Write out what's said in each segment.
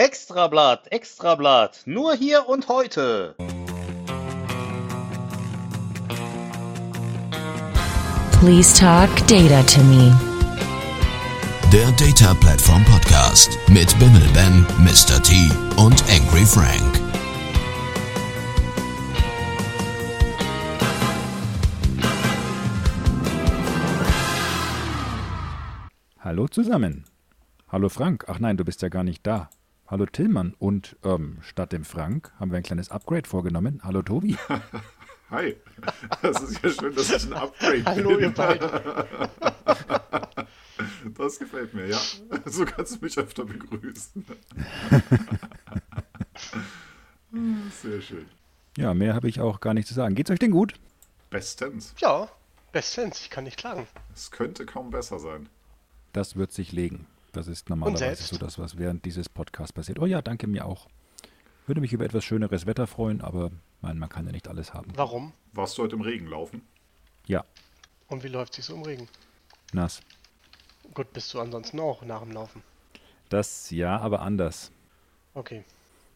Extrablatt, Extrablatt, nur hier und heute. Please talk data to me. Der Data Platform Podcast mit Bimmel Ben, Mr. T und Angry Frank. Hallo zusammen. Hallo Frank. Ach nein, du bist ja gar nicht da. Hallo Tillmann. Und ähm, statt dem Frank haben wir ein kleines Upgrade vorgenommen. Hallo Tobi. Hi. Das ist ja schön, dass ich ein Upgrade Hallo, bin. ihr beiden. Das gefällt mir, ja. So kannst du mich öfter begrüßen. Sehr schön. Ja, mehr habe ich auch gar nicht zu sagen. Geht's euch denn gut? Bestens. Ja, bestens, ich kann nicht klagen. Es könnte kaum besser sein. Das wird sich legen. Das ist normalerweise so das, was während dieses Podcasts passiert. Oh ja, danke mir auch. Würde mich über etwas schöneres Wetter freuen, aber mein, man kann ja nicht alles haben. Warum? Warst du heute im Regen laufen? Ja, Und wie läuft sich so im Regen? nass. Gut, bist du ansonsten auch nach dem Laufen. Das ja, aber anders. Okay.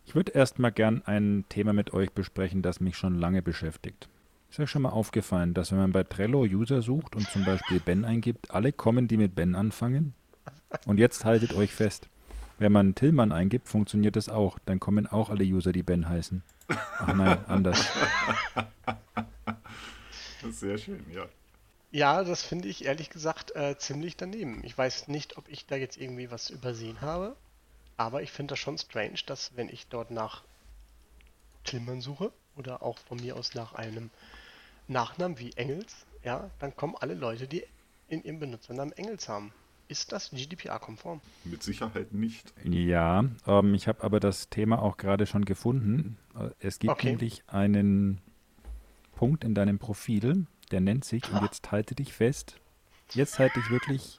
Ich würde erstmal gern ein Thema mit euch besprechen, das mich schon lange beschäftigt. Ist euch schon mal aufgefallen, dass wenn man bei Trello User sucht und zum Beispiel Ben eingibt, alle kommen, die mit Ben anfangen? Und jetzt haltet euch fest. Wenn man Tillmann eingibt, funktioniert das auch. Dann kommen auch alle User, die Ben heißen. Ach nein, anders. Sehr schön, ja. Ja, das finde ich ehrlich gesagt äh, ziemlich daneben. Ich weiß nicht, ob ich da jetzt irgendwie was übersehen habe, aber ich finde das schon strange, dass wenn ich dort nach Tillmann suche oder auch von mir aus nach einem Nachnamen wie Engels, ja, dann kommen alle Leute, die in ihrem Benutzernamen Engels haben. Ist das GDPR-konform? Mit Sicherheit nicht. Ja, ähm, ich habe aber das Thema auch gerade schon gefunden. Äh, Es gibt Okay. nämlich einen Punkt in deinem Profil, der nennt sich, und jetzt halte dich fest, jetzt halte dich wirklich,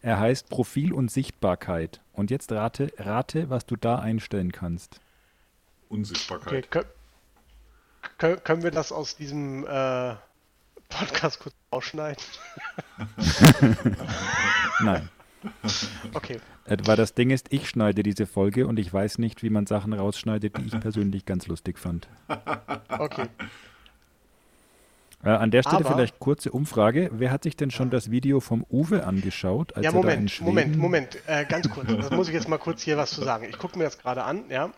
er heißt Profil und Sichtbarkeit. Und jetzt rate, rate, was du da einstellen kannst. Okay, Unsichtbarkeit. kö kö können wir das aus diesem äh, Podcast kurz ausschneiden? Nein. Okay, Äh, Weil das Ding ist, ich schneide diese Folge und ich weiß nicht, wie man Sachen rausschneidet, die ich persönlich ganz lustig fand. okay. Äh, an der Stelle Aber- vielleicht kurze Umfrage. Wer hat sich denn schon das Video vom Uwe angeschaut? Als Ja, er da in Moment, Schweden- Moment, Moment, äh, ganz kurz. Das muss ich jetzt mal kurz hier was zu sagen. Ich gucke mir das gerade an, ja.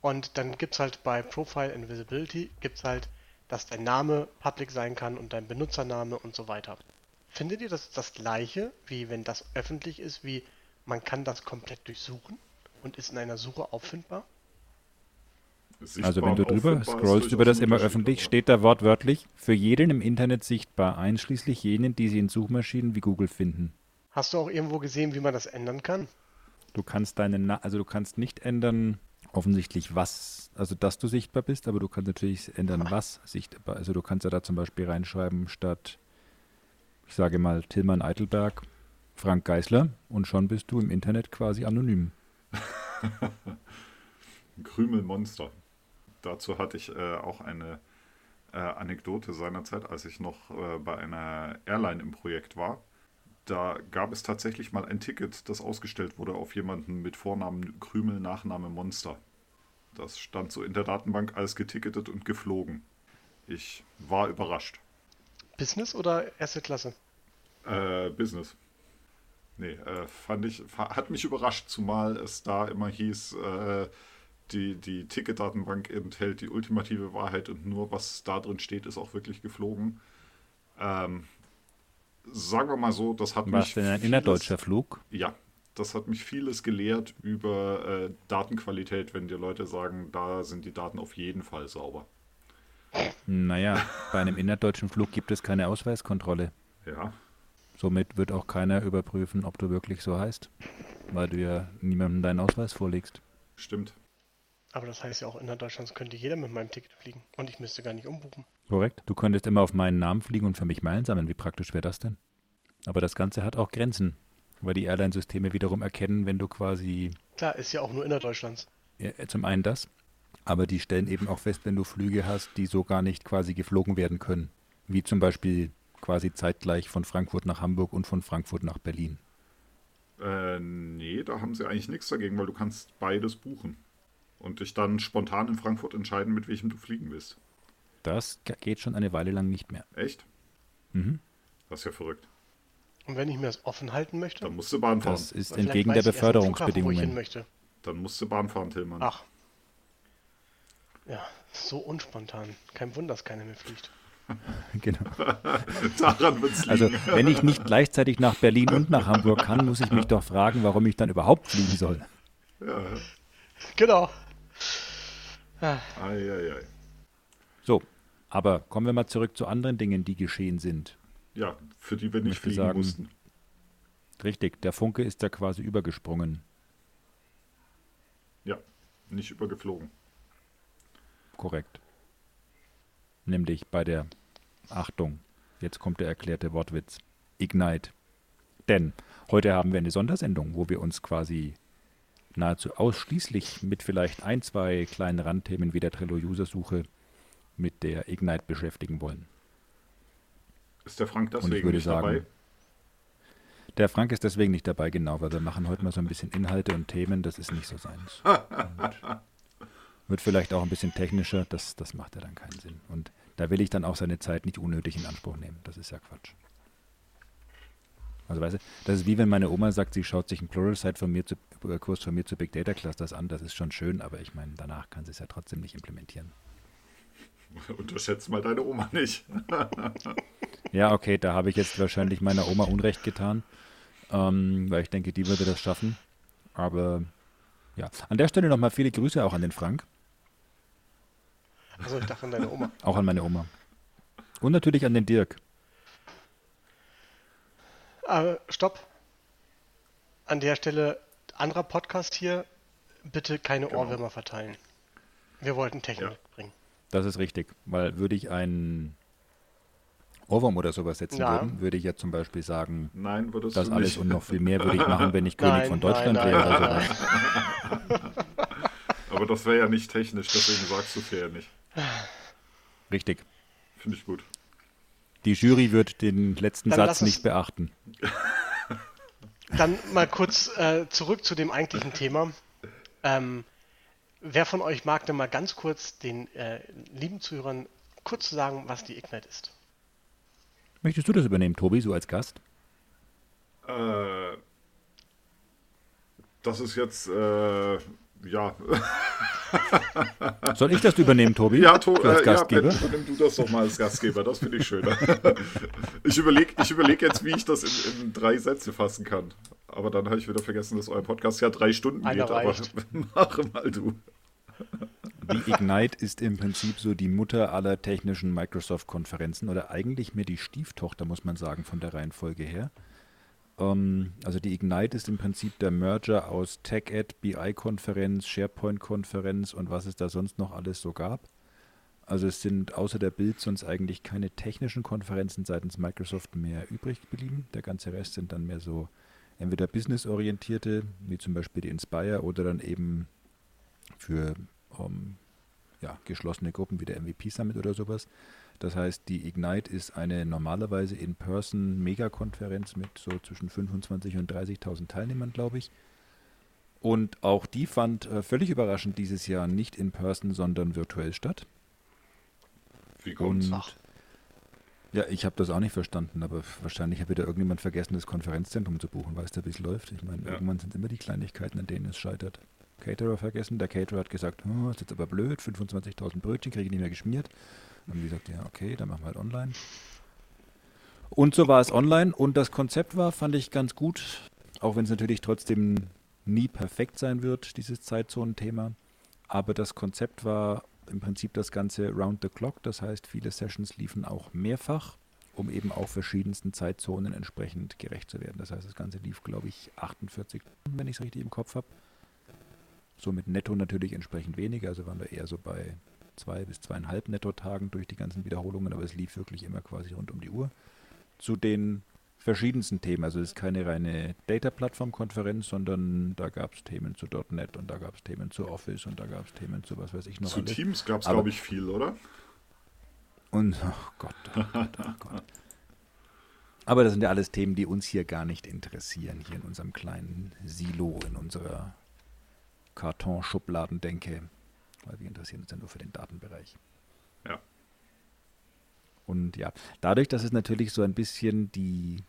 Und dann gibt es halt bei Profile and Visibility, gibt es halt, dass dein Name public sein kann und dein Benutzername und so weiter. Findet ihr das das gleiche, wie wenn das öffentlich ist, wie man kann das komplett durchsuchen und ist in einer Suche auffindbar? Also wenn du Sichtbar drüber scrollst über das immer öffentlich, steht da wortwörtlich, für jeden im Internet sichtbar, einschließlich jenen, die sie in Suchmaschinen wie Google finden. Hast du auch irgendwo gesehen, wie man das ändern kann? Du kannst deinen, Na also du kannst nicht ändern, offensichtlich was, also dass du sichtbar bist, aber du kannst natürlich ändern, was sichtbar. Also du kannst ja da zum Beispiel reinschreiben statt, ich sage mal Tillmann Eitelberg, Frank Geisler und schon bist du im Internet quasi anonym. Krümelmonster. Dazu hatte ich äh, auch eine äh, Anekdote seinerzeit, als ich noch äh, bei einer Airline im Projekt war. Da gab es tatsächlich mal ein Ticket, das ausgestellt wurde auf jemanden mit Vornamen Krümel, Nachname Monster. Das stand so in der Datenbank als geticketet und geflogen. Ich war überrascht. Business oder erste Klasse? Äh, Business. Nee, äh, fand ich, hat mich überrascht, zumal es da immer hieß, äh, die, die Ticketdatenbank enthält die ultimative Wahrheit und nur was da drin steht, ist auch wirklich geflogen. Ähm, sagen wir mal so, das hat Was mich. denn ein innerdeutscher Flug? Ja, das hat mich vieles gelehrt über äh, Datenqualität, wenn dir Leute sagen, da sind die Daten auf jeden Fall sauber. Naja, bei einem innerdeutschen Flug gibt es keine Ausweiskontrolle. Ja, Somit wird auch keiner überprüfen, ob du wirklich so heißt, weil du ja niemandem deinen Ausweis vorlegst. stimmt. Aber das heißt ja auch, innerhalb Deutschlands könnte jeder mit meinem Ticket fliegen und ich müsste gar nicht umbuchen. Korrekt. Du könntest immer auf meinen Namen fliegen und für mich Meilen sammeln. Wie praktisch wäre das denn? Aber das Ganze hat auch Grenzen, weil die Airline-Systeme wiederum erkennen, wenn du quasi Klar, ist ja auch nur innerdeutschlands. ja, zum einen das, aber die stellen eben auch fest, wenn du Flüge hast, die so gar nicht quasi geflogen werden können. Wie zum Beispiel quasi zeitgleich von Frankfurt nach Hamburg und von Frankfurt nach Berlin. Äh, nee, da haben sie eigentlich nichts dagegen, weil du kannst beides buchen. Und dich dann spontan in Frankfurt entscheiden, mit welchem du fliegen willst. Das ge- geht schon eine Weile lang nicht mehr. Echt? Mhm. Das ist ja verrückt. Und wenn ich mir das offen halten möchte? Dann musst du Bahn fahren. Das ist entgegen der Flughafen, Beförderungsbedingungen. möchte. Dann musst du Bahn fahren, Tillmann. Ach. Ja, so unspontan. Kein Wunder, dass keiner mehr fliegt. Genau. Daran wird's liegen. Also, wenn ich nicht gleichzeitig nach Berlin und nach Hamburg kann, muss ich mich doch fragen, warum ich dann überhaupt fliegen soll. ja. Genau. Ei, ei, ei. So, aber kommen wir mal zurück zu anderen Dingen, die geschehen sind. Ja, für die wir nicht fliegen sagen- mussten. Richtig, der Funke ist da quasi übergesprungen. Ja, nicht übergeflogen. Korrekt. Nämlich bei der Achtung, jetzt kommt der erklärte Wortwitz. Ignite. Denn heute haben wir eine Sondersendung, wo wir uns quasi nahezu ausschließlich mit vielleicht ein, zwei kleinen Randthemen wie der Trello-User-Suche mit der Ignite beschäftigen wollen. Ist der Frank ich deswegen würde nicht sagen, dabei? Der Frank ist deswegen nicht dabei, genau, weil wir machen heute mal so ein bisschen Inhalte und Themen, das ist nicht so seins. Wird vielleicht auch ein bisschen technischer, das, das macht ja dann keinen Sinn. Und da will ich dann auch seine Zeit nicht unnötig in Anspruch nehmen. Das ist ja Quatsch. Also weißt du, das ist wie wenn meine Oma sagt, sie schaut sich einen Pluralsight von mir zu, äh, Kurs von mir zu Big Data Clusters an, das ist schon schön, aber ich meine, danach kann sie es ja trotzdem nicht implementieren. Unterschätzt mal deine Oma nicht. Ja, okay, da habe ich jetzt wahrscheinlich meiner Oma Unrecht getan, ähm, weil ich denke, die würde das schaffen. Aber ja, an der Stelle nochmal viele Grüße auch an den Frank, Also ich dachte an deine Oma. auch an meine Oma. Und natürlich an den Dirk. Aber stopp. An der Stelle, anderer Podcast hier, bitte keine Genau. Ohrwürmer verteilen. Wir wollten Technik Ja. mitbringen. Das ist richtig, weil würde ich einen Ohrwurm oder sowas setzen Ja. würden, würde ich ja zum Beispiel sagen, Nein, würdest das du alles nicht. und noch viel mehr würde ich machen, wenn ich König Nein, von Deutschland nein, wäre sowas. Aber das wäre ja nicht technisch, deswegen sagst du es ja nicht. Richtig. Finde ich gut. Die Jury wird den letzten Dann Satz nicht beachten. Dann mal kurz äh, zurück zu dem eigentlichen Thema. Ähm, wer von euch mag denn mal ganz kurz den äh, lieben Zuhörern kurz sagen, was die Ignite ist? Möchtest du das übernehmen, Tobi, so als Gast? Äh, das ist jetzt, äh, ja. Soll ich das übernehmen, Tobi? Ja, to als äh, ja Gastgeber? Ben, übernimm du das doch mal als Gastgeber, das finde ich schöner. ich überlege ich überleg jetzt, wie ich das in, in drei Sätze fassen kann. Aber dann habe ich wieder vergessen, dass euer Podcast ja drei Stunden Einer geht. Aber reicht. mache mal du. Die Ignite ist im Prinzip so die Mutter aller technischen Microsoft-Konferenzen oder eigentlich mehr die Stieftochter, muss man sagen, von der Reihenfolge her. Ähm, also die Ignite ist im Prinzip der Merger aus TechEd, BI-Konferenz, SharePoint-Konferenz und was es da sonst noch alles so gab. Also es sind außer der Bild sonst eigentlich keine technischen Konferenzen seitens Microsoft mehr übrig geblieben. Der ganze Rest sind dann mehr so entweder businessorientierte, wie zum Beispiel die Inspire, oder dann eben für ähm, ja, geschlossene Gruppen wie der MVP Summit oder sowas. Das heißt, die Ignite ist eine normalerweise in-person Megakonferenz mit so zwischen 25 und 30.000 Teilnehmern, glaube ich. Und auch die fand äh, völlig überraschend dieses Jahr nicht in person, sondern virtuell statt. Wie kommt's? Und ja, ich habe das auch nicht verstanden, aber wahrscheinlich hat wieder irgendjemand vergessen, das Konferenzzentrum zu buchen. Weißt du, wie es läuft? Ich meine, Ja. irgendwann sind immer die Kleinigkeiten, an denen es scheitert. Caterer vergessen. Der Caterer hat gesagt, oh, ist jetzt aber blöd, 25.000 Brötchen kriege ich nicht mehr geschmiert. Haben die gesagt, ja, okay, dann machen wir halt online. Und so war es online und das Konzept war, fand ich ganz gut, auch wenn es natürlich trotzdem nie perfekt sein wird, dieses Zeitzonenthema. Aber das Konzept war im Prinzip das Ganze round the clock, das heißt, viele Sessions liefen auch mehrfach, um eben auch verschiedensten Zeitzonen entsprechend gerecht zu werden. Das heißt, das Ganze lief, glaube ich, 48 Stunden, wenn ich es richtig im Kopf habe. Somit netto natürlich entsprechend weniger, also waren wir eher so bei zwei bis zweieinhalb Netto-Tagen durch die ganzen Wiederholungen, aber es lief wirklich immer quasi rund um die Uhr. Zu den verschiedensten Themen, also es ist keine reine Data-Plattform-Konferenz, sondern da gab es Themen zu .NET und da gab es Themen zu Office und da gab es Themen zu was weiß ich noch Zu alles. Teams gab es, glaube ich, viel, oder? Und, oh Gott, oh Gott, oh Gott. Aber das sind ja alles Themen, die uns hier gar nicht interessieren, hier in unserem kleinen Silo, in unserer Kartonschubladendenke. Weil wir interessieren uns ja nur für den Datenbereich. Ja. Und ja, dadurch, dass es natürlich so ein bisschen die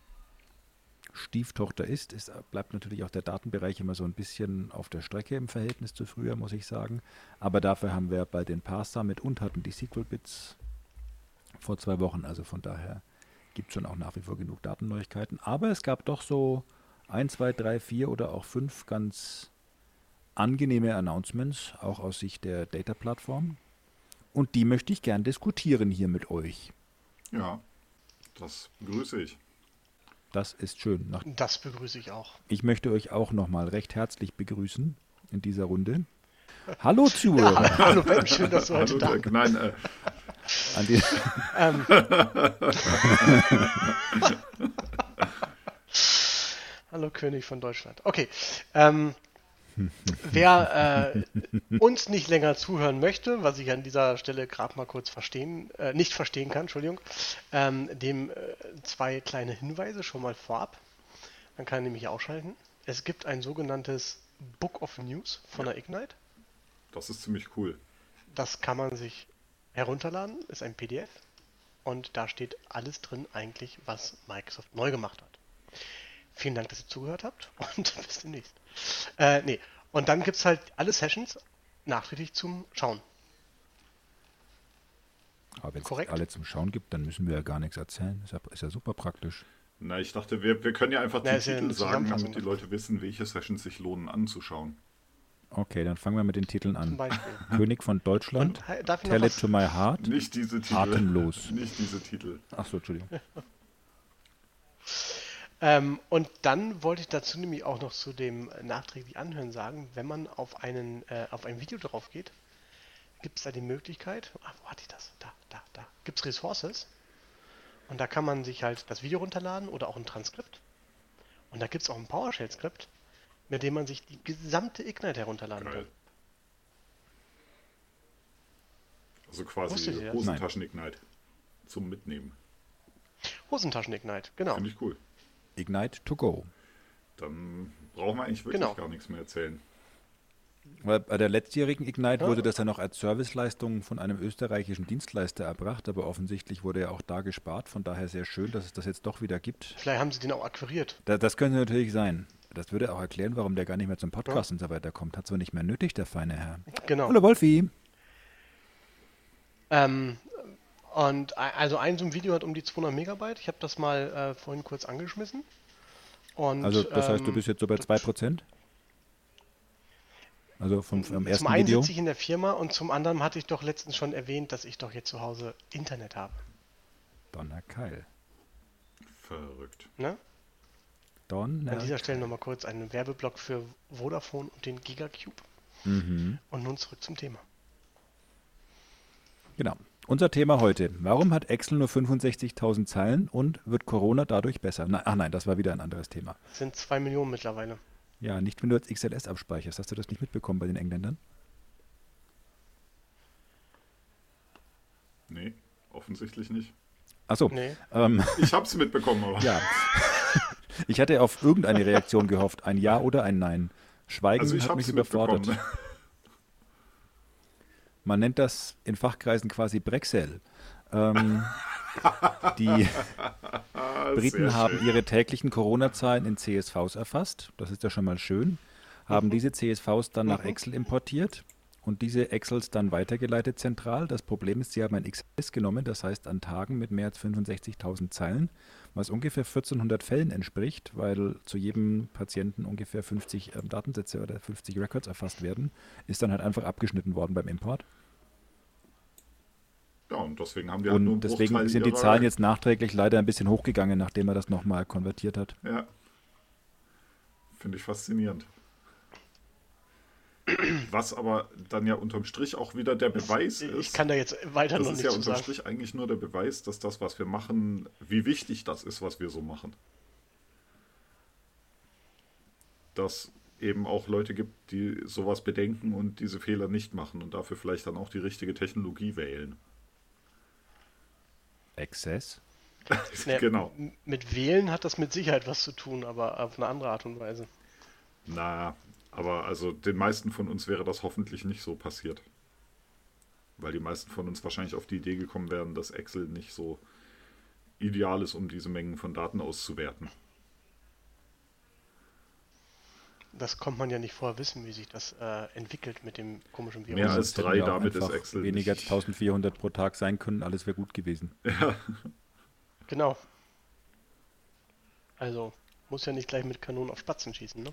Stieftochter ist, ist, bleibt natürlich auch der Datenbereich immer so ein bisschen auf der Strecke im Verhältnis zu früher, muss ich sagen. Aber dafür haben wir bei den Pass Summit und hatten die SQL-Bits vor zwei Wochen. Also von daher gibt es schon auch nach wie vor genug Datenneuigkeiten. Aber es gab doch so ein, zwei, drei, vier oder auch fünf ganz angenehme Announcements, auch aus Sicht der Data-Plattform. Und die möchte ich gern diskutieren hier mit euch. Ja, das begrüße ich. Das ist schön. Nach Das begrüße ich auch. ich möchte euch auch nochmal recht herzlich begrüßen in dieser Runde. Hallo Zuhörer. Hallo Ben, schön, dass du heute Hallo da Dirk, nein, äh, An die, Ähm. Hallo König von Deutschland. Okay. Ähm, wer äh, uns nicht länger zuhören möchte, was ich an dieser Stelle gerade mal kurz verstehen, äh, nicht verstehen kann, Entschuldigung, ähm, dem äh, zwei kleine Hinweise schon mal vorab. Dann kann er nämlich ausschalten. Es gibt ein sogenanntes Book of News von der Ignite. das ist ziemlich cool. Das kann man sich herunterladen, ist ein PDF und da steht alles drin eigentlich, was Microsoft neu gemacht hat. Vielen Dank, dass ihr zugehört habt und bis demnächst. Äh, nee. Und dann gibt es halt alle Sessions nachträglich zum Schauen. aber wenn es Korrekt. alle zum Schauen gibt, dann müssen wir ja gar nichts erzählen. Ist ja, ist ja super praktisch. Na, ich dachte, wir, wir können ja einfach Na, die Titel sagen, damit die Leute wissen, welche Sessions sich lohnen anzuschauen. Okay, dann fangen wir mit den Titeln an. König von Deutschland, Und, noch Tell it to my heart. Nicht diese Titel. Atemlos. Nicht diese Titel. Achso, Entschuldigung. Ähm, und dann wollte ich dazu nämlich auch noch zu dem nachträglich Anhören sagen, wenn man auf, einen, äh, auf ein Video drauf geht, gibt es da die Möglichkeit, ah, wo hatte ich das? Da, da, da. Gibt es Resources und da kann man sich halt das Video runterladen oder auch ein Transkript. Und da gibt es auch ein PowerShell-Skript, mit dem man sich die gesamte Ignite herunterladen Geil. kann. Also quasi? Hosentaschen-Ignite. Zum Mitnehmen. Hosentaschen-Ignite, genau. Finde ich cool. Ignite to go. Dann brauchen wir eigentlich wirklich Genau. gar nichts mehr erzählen. Weil bei der letztjährigen Ignite Ja. wurde das ja noch als Serviceleistung von einem österreichischen Dienstleister erbracht, aber offensichtlich wurde ja auch da gespart. Von daher sehr schön, dass es das jetzt doch wieder gibt. Vielleicht haben sie den auch akquiriert. Da, das könnte natürlich sein. Das würde auch erklären, warum der gar nicht mehr zum Podcast und so weiter kommt. Hat zwar nicht mehr nötig, der feine Herr. Genau. Hallo Wolfi. Ähm, und also ein so ein Video hat um die 200 Megabyte. Ich habe das mal äh, vorhin kurz angeschmissen. Und, Also das heißt, du ähm, bist jetzt so bei 2%? Also vom, vom ersten Zum einen Video? sitze ich in der Firma und zum anderen hatte ich doch letztens schon erwähnt, dass ich doch jetzt zu Hause Internet habe. Donnerkeil. Verrückt. Ne? Donner. An dieser Stelle nochmal kurz einen Werbeblock für Vodafone und den Gigacube. Mhm. Und nun zurück zum Thema. Genau. Unser Thema heute. Warum hat Excel nur 65.000 Zeilen und wird Corona dadurch besser? Na, ach nein, das war wieder ein anderes Thema. Es sind zwei Millionen mittlerweile. Ja, nicht wenn du als XLS abspeicherst. Hast du das nicht mitbekommen bei den Engländern? Nee, offensichtlich nicht. Achso. Nee. Ähm, Ich hab's mitbekommen, aber. ja. Ich hatte auf irgendeine Reaktion gehofft. Ein Ja oder ein Nein. Schweigen Also ich hat mich überfordert. Man nennt das in Fachkreisen quasi Brexel. Ähm, die Briten haben ihre täglichen Corona-Zahlen in CSVs erfasst. Das ist ja schon mal schön. Haben diese CSVs dann nach Excel importiert und diese Excels dann weitergeleitet zentral. Das Problem ist, sie haben ein XLS genommen, das heißt an Tagen mit mehr als 65.000 Zeilen, was ungefähr 1400 Fällen entspricht, weil zu jedem Patienten ungefähr 50 ähm, Datensätze oder 50 Records erfasst werden, ist dann halt einfach abgeschnitten worden beim Import. Ja, und deswegen haben die halt nur einen Und deswegen Bruchteil sind die ihrer- Zahlen jetzt nachträglich leider ein bisschen hochgegangen, nachdem er das nochmal konvertiert hat. Ja. Finde ich faszinierend. Was aber dann ja unterm Strich auch wieder der Beweis ist. Ich kann da jetzt weiter das noch ist nicht ja zu unterm sagen. Strich eigentlich nur der Beweis, dass das, was wir machen, wie wichtig das ist, was wir so machen. Dass eben auch Leute gibt, die sowas bedenken und diese Fehler nicht machen und dafür vielleicht dann auch die richtige Technologie wählen. Access. Ne, genau. Mit Wählen hat das mit Sicherheit was zu tun, aber auf eine andere Art und Weise. Na, aber also den meisten von uns wäre das hoffentlich nicht so passiert. Weil die meisten von uns wahrscheinlich auf die Idee gekommen wären, dass Excel nicht so ideal ist, um diese Mengen von Daten auszuwerten. Das kommt man ja nicht vorher wissen, wie sich das äh, entwickelt mit dem komischen Virus. Mehr als drei, ja damit ist Excel Weniger als nicht- 1400 pro Tag sein können, alles wäre gut gewesen. Genau. Also, muss ja nicht gleich mit Kanonen auf Spatzen schießen, ne?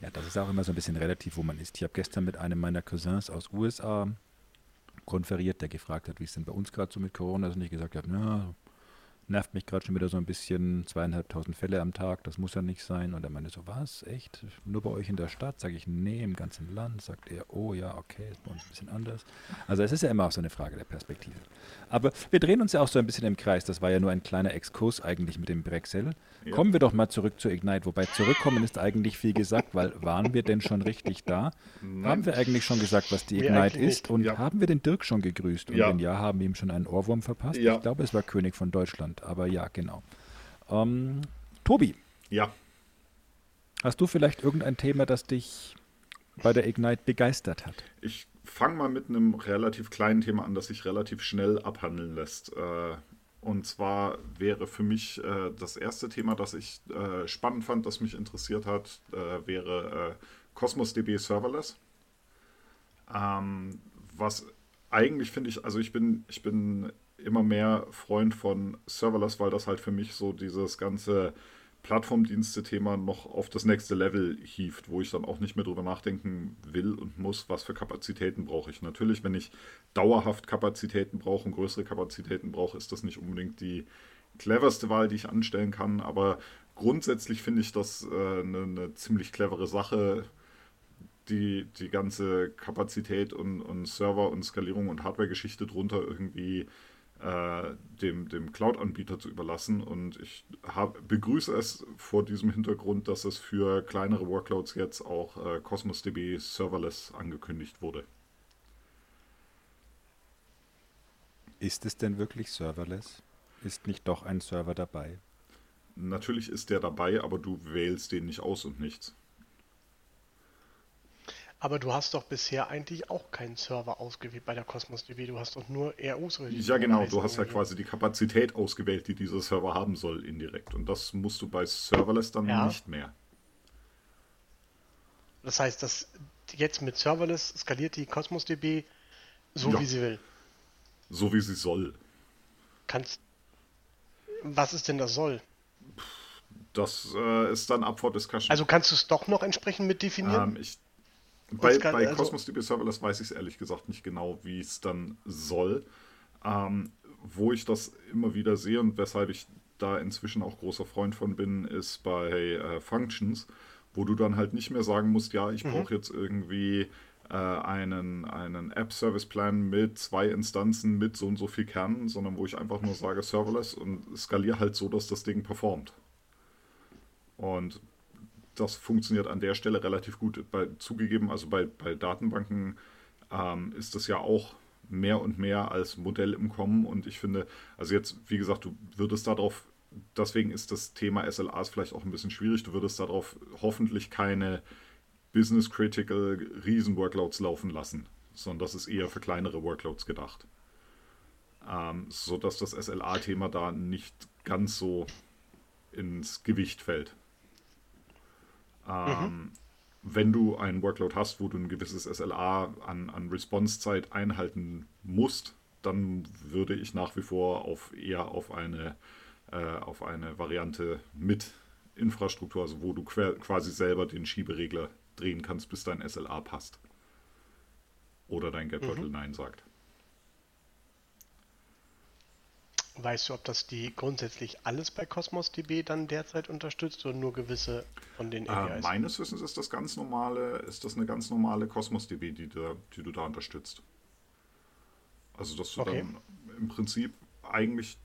Ja, das ist auch immer so ein bisschen relativ, wo man ist. Ich habe gestern mit einem meiner Cousins aus USA konferiert, der gefragt hat, wie es denn bei uns gerade so mit Corona ist. Und ich gesagt habe, na, nervt mich gerade schon wieder so ein bisschen, zweieinhalbtausend Fälle am Tag, das muss ja nicht sein. Und er meinte so, was, echt? Nur bei euch in der Stadt? Sage ich, nee, im ganzen Land. Sagt er, oh ja, okay, ist bei uns ein bisschen anders. Also es ist ja immer auch so eine Frage der Perspektive. Aber wir drehen uns ja auch so ein bisschen im Kreis. Das war ja nur ein kleiner Exkurs eigentlich mit dem Brexel. Ja. Kommen wir doch mal zurück zu Ignite. Wobei zurückkommen ist eigentlich viel gesagt, weil waren wir denn schon richtig da? Haben wir eigentlich schon gesagt, was die Ignite ist? nicht. Und Ja. haben wir den Dirk schon gegrüßt? Und Ja. wenn ja, haben wir ihm schon einen Ohrwurm verpasst? Ja. Ich glaube, es war König von Deutschland. Aber ja, genau. Ähm, Tobi, Ja, hast du vielleicht irgendein Thema, das dich bei der Ignite begeistert hat? ich fange mal mit einem relativ kleinen Thema an, das sich relativ schnell abhandeln lässt. Äh, Und zwar wäre für mich äh, das erste Thema, das ich äh, spannend fand, das mich interessiert hat, wäre Cosmos DB Serverless. Ähm, was eigentlich finde ich, also ich bin, ich bin immer mehr Freund von Serverless, weil das halt für mich so dieses ganze Plattformdienste-Thema noch auf das nächste Level hieft, wo ich dann auch nicht mehr drüber nachdenken will und muss, was für Kapazitäten brauche ich. Natürlich, wenn ich dauerhaft Kapazitäten brauche und größere Kapazitäten brauche, ist das nicht unbedingt die cleverste Wahl, die ich anstellen kann, aber grundsätzlich finde ich das äh, eine, eine ziemlich clevere Sache, die, die ganze Kapazität und, und Server und Skalierung und Hardware-Geschichte drunter irgendwie äh, dem, dem Cloud-Anbieter zu überlassen. Und ich hab, begrüße es vor diesem Hintergrund, dass es für kleinere Workloads jetzt auch äh, Cosmos DB Serverless angekündigt wurde. Ist es denn wirklich serverless? Ist nicht doch ein Server dabei? Natürlich ist der dabei, aber du wählst den nicht aus und nichts. Aber du hast doch bisher eigentlich auch keinen Server ausgewählt bei der Cosmos DB. Du hast doch nur RUs Ja, genau. Du hast ja quasi die Kapazität ausgewählt, die dieser Server haben soll, indirekt. Und das musst du bei Serverless dann Ja. nicht mehr. Das heißt, dass jetzt mit Serverless skaliert die Cosmos DB so, Ja. wie sie will. So wie sie soll. Kannst. Was ist denn das soll? Das äh, ist dann up for discussion. Also kannst du es doch noch entsprechend mit definieren? Ähm, ich, bei bei also- Cosmos DB Serverless weiß ich es ehrlich gesagt nicht genau, wie es dann soll. Ähm, wo ich das immer wieder sehe und weshalb ich da inzwischen auch großer Freund von bin, ist bei äh, Functions, wo du dann halt nicht mehr sagen musst, ja, ich brauche jetzt irgendwie äh, einen, einen App-Service-Plan mit zwei Instanzen mit so und so viel Kernen, sondern wo ich einfach nur sage Serverless und skaliere halt so, dass das Ding performt. Und das funktioniert an der Stelle relativ gut. Bei, zugegeben, also bei, bei Datenbanken ähm, ist das ja auch mehr und mehr als Modell im Kommen. Und ich finde, also jetzt, wie gesagt, du würdest darauf, deswegen ist das Thema SLAs vielleicht auch ein bisschen schwierig, du würdest darauf hoffentlich keine Business-Critical Riesen-Workloads laufen lassen, sondern das ist eher für kleinere Workloads gedacht. Ähm, sodass das SLA-Thema da nicht ganz so ins Gewicht fällt. Ähm, Wenn du einen Workload hast, wo du ein gewisses SLA an, an Response-Zeit einhalten musst, dann würde ich nach wie vor auf eher auf eine, äh, auf eine Variante mit Infrastruktur, also wo du quasi selber den Schieberegler drehen kannst, bis dein SLA passt. Oder dein Getbeutel Nein sagt. Weißt du, ob das die grundsätzlich alles bei Cosmos DB dann derzeit unterstützt oder nur gewisse von den Äh, APIs? meines Wissens ist das ganz normale, ist das eine ganz normale Cosmos DB, die, da, die du da unterstützt. Also dass du Okay. dann im Prinzip eigentlich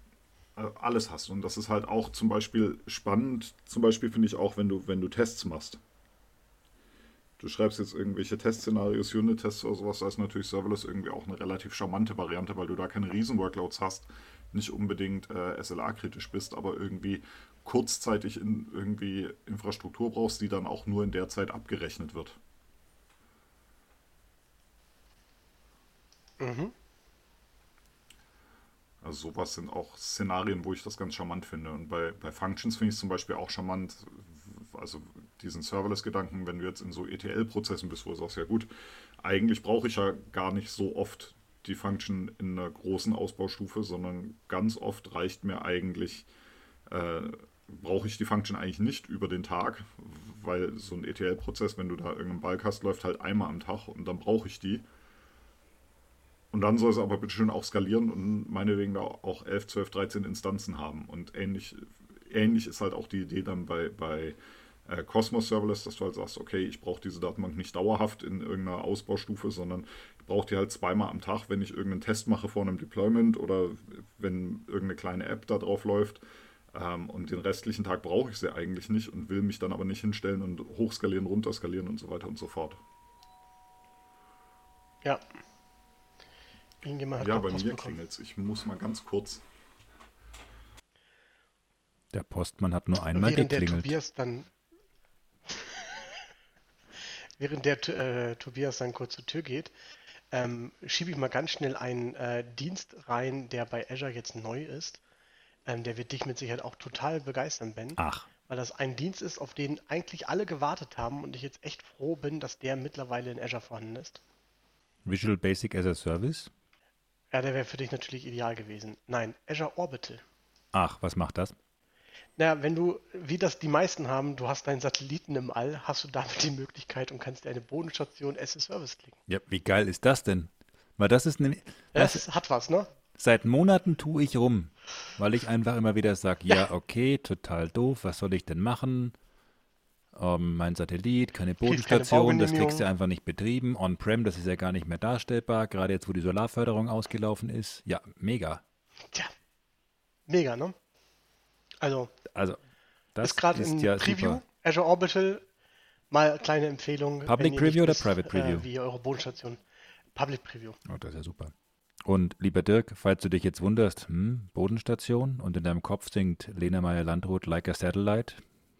äh, alles hast. Und das ist halt auch zum Beispiel spannend, zum Beispiel finde ich auch, wenn du, wenn du Tests machst. du schreibst jetzt irgendwelche Testszenarios, Unit-Tests oder sowas, da ist natürlich Serverless irgendwie auch eine relativ charmante Variante, weil du da keine Riesen-Workloads hast, nicht unbedingt äh, SLA-kritisch bist, aber irgendwie kurzzeitig in irgendwie Infrastruktur brauchst, die dann auch nur in der Zeit abgerechnet wird. Mhm. Also sowas sind auch Szenarien, wo ich das ganz charmant finde. Und bei, bei Functions finde ich es zum Beispiel auch charmant, also diesen Serverless-Gedanken, wenn du jetzt in so ETL-Prozessen bist, wo du sagst, ja gut, eigentlich brauche ich ja gar nicht so oft die Function in einer großen Ausbaustufe, sondern ganz oft reicht mir eigentlich, äh, brauche ich die Function eigentlich nicht über den Tag, weil so ein ETL-Prozess, wenn du da irgendeinen Balk hast, läuft halt einmal am Tag und dann brauche ich die. Und dann soll es aber bitte schön auch skalieren und meinetwegen da auch 11, 12, 13 Instanzen haben. Und ähnlich, ähnlich ist halt auch die Idee dann bei, bei äh, Cosmos Serverless, dass du halt sagst, okay, ich brauche diese Datenbank nicht dauerhaft in irgendeiner Ausbaustufe, sondern brauche die halt zweimal am Tag, wenn ich irgendeinen Test mache vor einem Deployment oder wenn irgendeine kleine App da drauf läuft. Ähm, und den restlichen Tag brauche ich sie eigentlich nicht und will mich dann aber nicht hinstellen und hochskalieren, runterskalieren und so weiter und so fort. Ja. Ja, bei mir klingelt es. Ich muss mal ganz kurz. Der Postmann hat nur einmal Während der geklingelt. Tobias dann. Während der äh, Tobias dann kurz zur Tür geht, ähm, schiebe ich mal ganz schnell einen äh, Dienst rein, der bei Azure jetzt neu ist. Ähm, der wird dich mit Sicherheit auch total begeistern, Ben. Ach, Weil das ein Dienst ist, auf den eigentlich alle gewartet haben und ich jetzt echt froh bin, dass der mittlerweile in Azure vorhanden ist. Visual Basic as a Service? Ja, der wäre für dich natürlich ideal gewesen. Nein, Azure Orbital. Ach, was macht das? Naja, wenn du, wie das die meisten haben, du hast deinen Satelliten im All, hast du damit die Möglichkeit und kannst dir eine Bodenstation as a Service klicken. Ja, wie geil ist das denn? Weil das ist nämlich. Das, Das hat was, ne? seit Monaten tue ich rum, weil ich einfach immer wieder sage, ja, okay, total doof, was soll ich denn machen? Ähm, mein Satellit, keine Kriegst keine Bodenstation, das kriegst du einfach nicht betrieben. On-Prem, das ist ja gar nicht mehr darstellbar, gerade jetzt, wo die Solarförderung ausgelaufen ist. Ja, mega. Tja, mega, ne? Also, Also, das ist gerade ist in ja Preview. super. Azure Orbital, mal kleine Empfehlung. Public Preview oder wisst, Private Preview? Äh, wie eure Bodenstation. Public Preview. Oh, das ist ja super. Und lieber Dirk, falls du dich jetzt wunderst, hm, Bodenstation und in deinem Kopf singt Lena Meyer-Landrut Like a Satellite,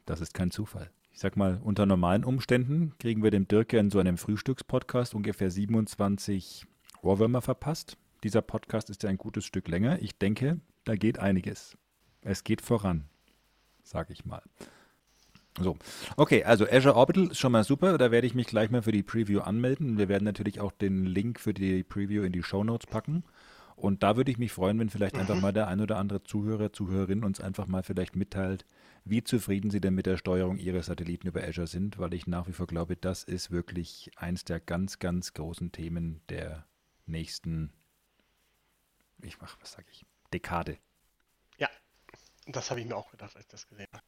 das ist kein Zufall. Ich sag mal, unter normalen Umständen kriegen wir dem Dirk ja in so einem Frühstückspodcast ungefähr 27 Ohrwürmer verpasst. Dieser Podcast ist ja ein gutes Stück länger. Ich denke, da geht einiges. Es geht voran, sag ich mal. So, okay, also Azure Orbital ist schon mal super. Da werde ich mich gleich mal für die Preview anmelden. Wir werden natürlich auch den Link für die Preview in die Show Notes packen. Und da würde ich mich freuen, wenn vielleicht einfach mal der ein oder andere Zuhörer, Zuhörerin uns einfach mal vielleicht mitteilt, wie zufrieden sie denn mit der Steuerung ihrer Satelliten über Azure sind, weil ich nach wie vor glaube, das ist wirklich eins der ganz, ganz großen Themen der nächsten, ich mach, was sage ich, Dekade. Das habe ich mir auch gedacht, als ich das gesehen habe.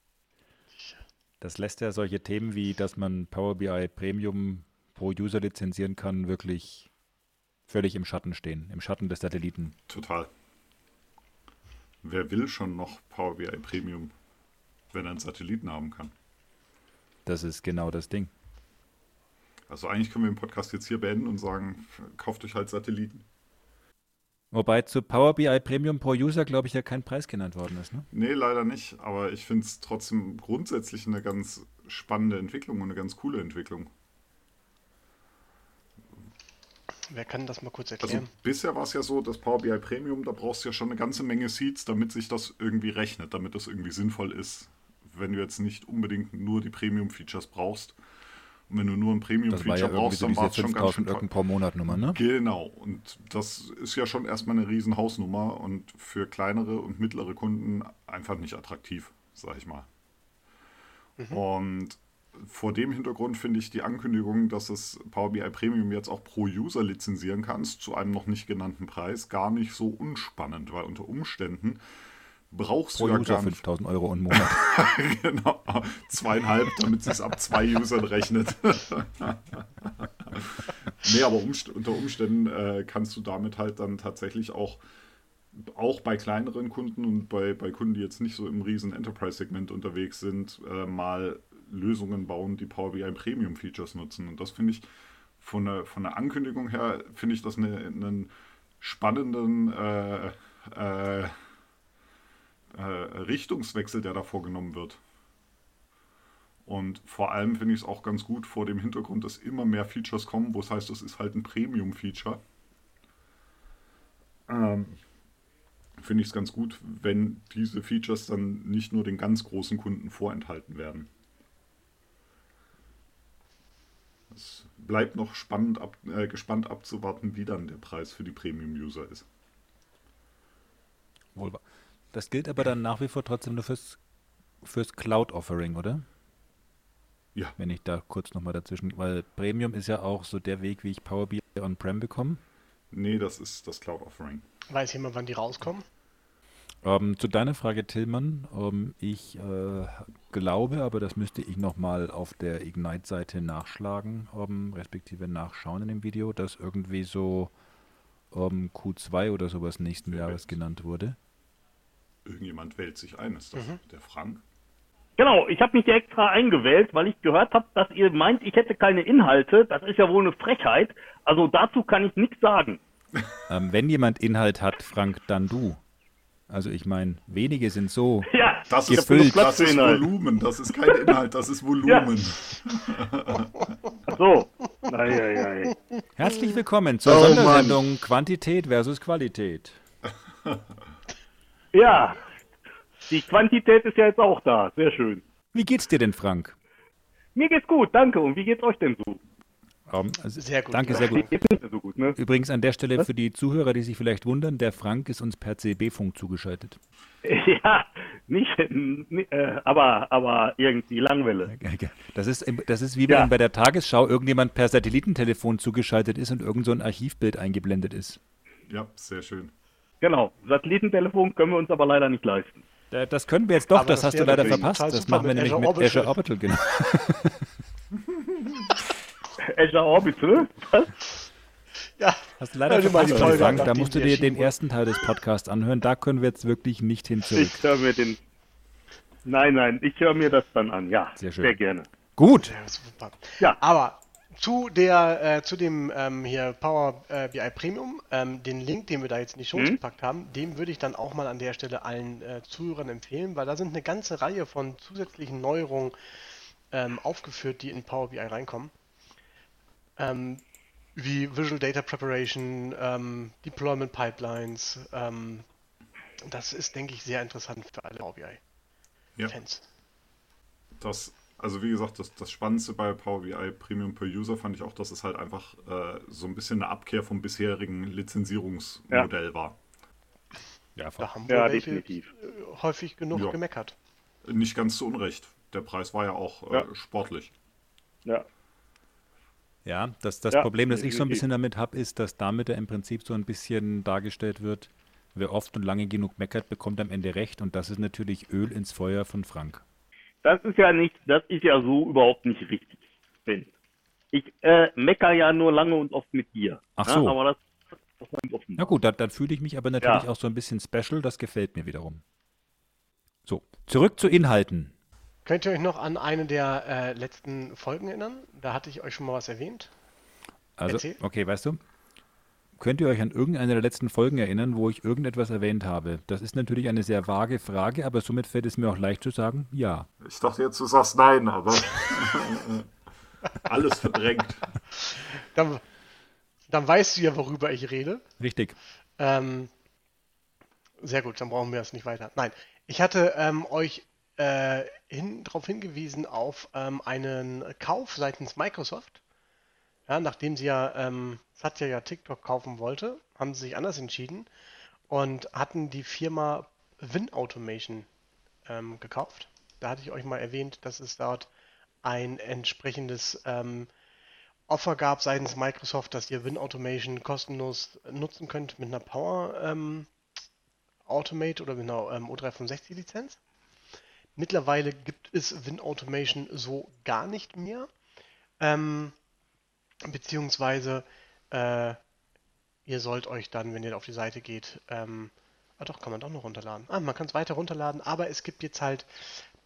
Das lässt ja solche Themen wie, dass man Power BI Premium pro User lizenzieren kann, wirklich völlig im Schatten stehen, im Schatten des Satelliten. Total. Wer will schon noch Power BI Premium, wenn er einen Satelliten haben kann? Das ist genau das Ding. Also eigentlich können wir den Podcast jetzt hier beenden und sagen, kauft euch halt Satelliten. Wobei zu Power BI Premium pro User, glaube ich, ja kein Preis genannt worden ist. Ne? Nee, leider nicht, aber ich finde es trotzdem grundsätzlich eine ganz spannende Entwicklung und eine ganz coole Entwicklung. wer kann das mal kurz Also erklären? bisher war es ja so, das Power BI Premium, da brauchst du ja schon eine ganze Menge Seeds, damit sich das irgendwie rechnet, damit das irgendwie sinnvoll ist. Wenn du jetzt nicht unbedingt nur die Premium-Features brauchst. Wenn du nur ein ja Premium-Feature irgendwie brauchst, so dann war es schon ganz 5000 schön teuer. Pro Monat Nummer, ne? Genau, und das ist ja schon erstmal eine riesen Hausnummer und für kleinere und mittlere Kunden einfach nicht attraktiv, sag ich mal. Und vor dem Hintergrund finde ich die Ankündigung, dass es Power BI Premium jetzt auch pro User lizenzieren kannst, zu einem noch nicht genannten Preis, gar nicht so unspannend, weil unter Umständen brauchst Pro du ja User gar nicht 5000 Euro im Monat. genau, zweieinhalb, damit es ab zwei Usern rechnet. nee, aber umst unter Umständen äh, kannst du damit halt dann tatsächlich auch, auch bei kleineren Kunden und bei, bei Kunden, die jetzt nicht so im riesen Enterprise-Segment unterwegs sind, äh, mal Lösungen bauen, die Power BI Premium Features nutzen. Und das finde ich von der, von der Ankündigung her, finde ich das eine, einen spannenden äh, äh, Richtungswechsel, der da vorgenommen wird. Und vor allem finde ich es auch ganz gut vor dem Hintergrund, dass immer mehr Features kommen, wo es heißt, das ist halt ein Premium-Feature. Ähm, finde ich es ganz gut, wenn diese Features dann nicht nur den ganz großen Kunden vorenthalten werden. Es bleibt noch spannend ab, äh, gespannt abzuwarten, wie dann der Preis für die Premium-User ist. Wohl wahr. Das gilt aber dann nach wie vor trotzdem nur fürs, fürs Cloud-Offering, oder? Ja. Wenn ich da kurz nochmal dazwischen, weil Premium ist ja auch so der Weg, wie ich Power BI on-prem bekomme. Nee, das ist das Cloud-Offering. Weiß jemand, wann die rauskommen? Ähm, zu deiner Frage, Tillmann, ähm, ich äh, glaube, aber das müsste ich nochmal auf der Ignite-Seite nachschlagen, ähm, respektive nachschauen in dem Video, dass irgendwie so ähm, Q2 oder sowas nächsten Jahres genannt wurde. Irgendjemand wählt sich ein. Ist das der Frank? Genau, ich habe mich hier extra eingewählt, weil ich gehört habe, dass ihr meint, ich hätte keine Inhalte. Das ist ja wohl eine Frechheit. Also dazu kann ich nichts sagen. Ähm, wenn jemand Inhalt hat, Frank, dann du. Also ich meine, wenige sind so. Ja, Das ist, gefüllt. Platz das ist. Volumen, das ist kein Inhalt, das ist Volumen. Ach so. Eieiei. Herzlich willkommen zur Oh, Sondersendung Quantität versus Qualität. Ja, die Quantität ist ja jetzt auch da. Sehr schön. Wie geht's dir denn, Frank? Mir geht's gut, danke. Und wie geht's euch denn so? Ähm, also, Sehr gut, Danke, sehr gut. So gut, ne? Übrigens an der Stelle für die Zuhörer, die sich vielleicht wundern, der Frank ist uns per CB-Funk zugeschaltet. Ja, nicht, äh, aber, aber irgendwie Langwelle. Das ist, das ist wie wenn Ja. bei der Tagesschau irgendjemand per Satellitentelefon zugeschaltet ist und irgend so ein Archivbild eingeblendet ist. Ja, sehr schön. Genau, Satellitentelefon können wir uns aber leider nicht leisten. Da- Das können wir jetzt doch, das, das hast du leider verpasst. Das machen wir nämlich mit Azure Orbital. Genau. Azure Orbital? Was? Ja, Hast du leider mal verpasst, Frank. an, Da musst du dir den ersten Teil des Podcasts anhören. Da können wir jetzt wirklich nicht hin zurück. Ich höre mir den. Nein, nein, ich höre mir das dann an. Ja, Sehr schön. sehr gerne. Gut. Ja. Ja. Aber zu der, äh, zu dem ähm, hier Power äh, BI Premium, ähm, den Link, den wir da jetzt in die Show Mhm. gepackt haben, den würde ich dann auch mal an der Stelle allen äh, Zuhörern empfehlen, weil da sind eine ganze Reihe von zusätzlichen Neuerungen ähm, aufgeführt, die in Power BI reinkommen. Ähm, wie Visual Data Preparation, ähm, Deployment Pipelines. Ähm, das ist, denke ich, sehr interessant für alle Power Ja. BI-Fans. Das, also wie gesagt, das, das Spannendste bei Power BI Premium per User fand ich auch, dass es halt einfach äh, so ein bisschen eine Abkehr vom bisherigen Lizenzierungsmodell war. Ja. Da haben wir Ja, definitiv. äh, häufig genug Ja. gemeckert. Nicht ganz zu Unrecht. Der Preis war ja auch äh, Ja. sportlich. Ja. Ja, das, das Ja, Problem, das ich so ein bisschen damit habe, ist, dass damit ja im Prinzip so ein bisschen dargestellt wird, wer oft und lange genug meckert, bekommt am Ende recht. Und das ist natürlich Öl ins Feuer von Frank. Das ist ja nicht, das ist ja so überhaupt nicht richtig, Ben. Ich äh, mecker ja nur lange und oft mit dir. Ach Ja, so. aber das offen Na gut, dann, dann fühle ich mich aber natürlich Ja. auch so ein bisschen special. Das gefällt mir wiederum. So, zurück zu Inhalten. Könnt ihr euch noch an eine der äh, letzten Folgen erinnern? Da hatte ich euch schon mal was erwähnt. Also, Erzähl. okay, weißt du, könnt ihr euch an irgendeine der letzten Folgen erinnern, wo ich irgendetwas erwähnt habe? Das ist natürlich eine sehr vage Frage, aber somit fällt es mir auch leicht zu sagen, ja. Ich dachte jetzt, du sagst nein, aber alles verdrängt. Dann, dann weißt du ja, worüber ich rede. Richtig. Ähm, sehr gut, dann brauchen wir das nicht weiter. Nein, ich hatte ähm, euch äh, hin, darauf hingewiesen auf ähm, einen Kauf seitens Microsoft. Ja, nachdem sie ja ähm, Satya ja TikTok kaufen wollte, haben sie sich anders entschieden und hatten die Firma Win Automation ähm, gekauft. Da hatte ich euch mal erwähnt, dass es dort ein entsprechendes ähm, Offer gab seitens Microsoft, dass ihr Win Automation kostenlos nutzen könnt mit einer Power ähm, Automate oder mit einer ähm, O365 Lizenz. Mittlerweile gibt es Win Automation so gar nicht mehr. Ähm, beziehungsweise äh, ihr sollt euch dann, wenn ihr auf die Seite geht, ähm, ah doch, kann man doch noch runterladen. Ah, man kann es weiter runterladen, aber es gibt jetzt halt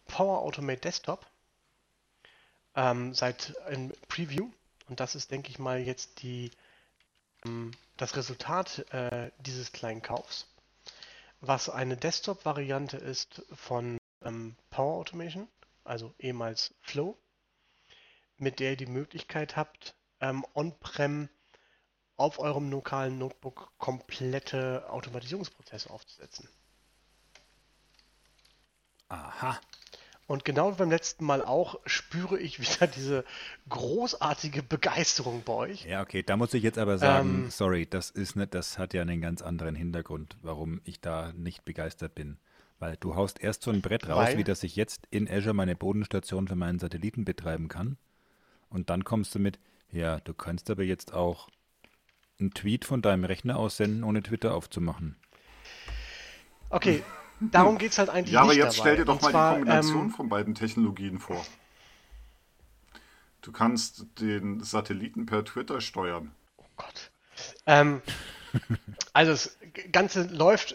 Power Automate Desktop. ähm, seit im Preview. Und das ist, denke ich mal, jetzt die, ähm, das Resultat äh, dieses kleinen Kaufs, was eine Desktop-Variante ist von ähm, Power Automation, also ehemals Flow, mit der ihr die Möglichkeit habt, ähm, on-prem auf eurem lokalen Notebook komplette Automatisierungsprozesse aufzusetzen. Aha. Und genau wie beim letzten Mal auch spüre ich wieder diese großartige Begeisterung bei euch. Ja, okay, da muss ich jetzt aber sagen, Ähm. sorry, das ist nicht, das hat ja einen ganz anderen Hintergrund, warum ich da nicht begeistert bin. Weil du haust erst so ein Brett raus, Weil? wie dass ich jetzt in Azure meine Bodenstation für meinen Satelliten betreiben kann. Und dann kommst du mit, ja, du kannst aber jetzt auch einen Tweet von deinem Rechner aussenden, ohne Twitter aufzumachen. Okay, darum geht es halt eigentlich Ja, aber nicht jetzt dabei. stell dir doch Und mal zwar, die Kombination ähm, von beiden Technologien vor. Du kannst den Satelliten per Twitter steuern. Oh Gott. Ähm, also das Ganze läuft,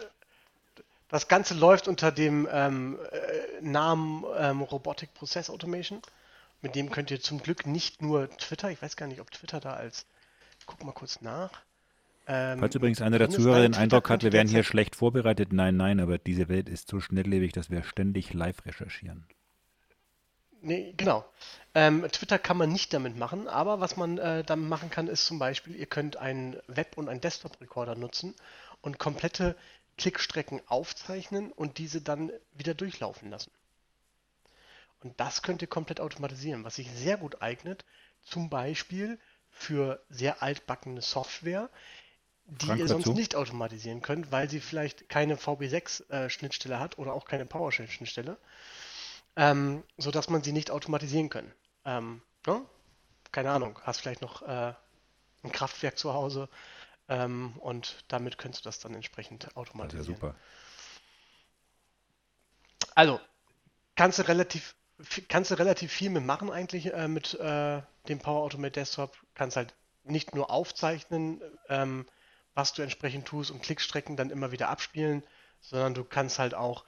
das Ganze läuft unter dem ähm, äh, Namen ähm, Robotic Process Automation. Mit dem könnt ihr zum Glück nicht nur Twitter, ich weiß gar nicht, ob Twitter da als, guck mal kurz nach. Ähm, Falls übrigens einer der ist, Zuhörer den Eindruck hat, wir wären hier schlecht vorbereitet, nein, nein, aber diese Welt ist so schnelllebig, dass wir ständig live recherchieren. Nee, genau. Ähm, Twitter kann man nicht damit machen, aber was man äh, damit machen kann, ist zum Beispiel, ihr könnt einen Web- und einen Desktop-Recorder nutzen und komplette Klickstrecken aufzeichnen und diese dann wieder durchlaufen lassen. Und das könnt ihr komplett automatisieren, was sich sehr gut eignet, zum Beispiel für sehr altbackene Software, die Frank, ihr sonst dazu? nicht automatisieren könnt, weil sie vielleicht keine VB6-Schnittstelle hat oder auch keine PowerShell-Schnittstelle ähm, sodass man sie nicht automatisieren kann. Ähm, ne? Keine Ahnung, hast vielleicht noch äh, ein Kraftwerk zu Hause ähm, und damit könntest du das dann entsprechend Das ist ja automatisieren. super. Also, kannst du relativ, kannst du relativ viel mit machen eigentlich äh, mit äh, dem Power Automate Desktop. Kannst halt nicht nur aufzeichnen, ähm, was du entsprechend tust und Klickstrecken dann immer wieder abspielen, sondern du kannst halt auch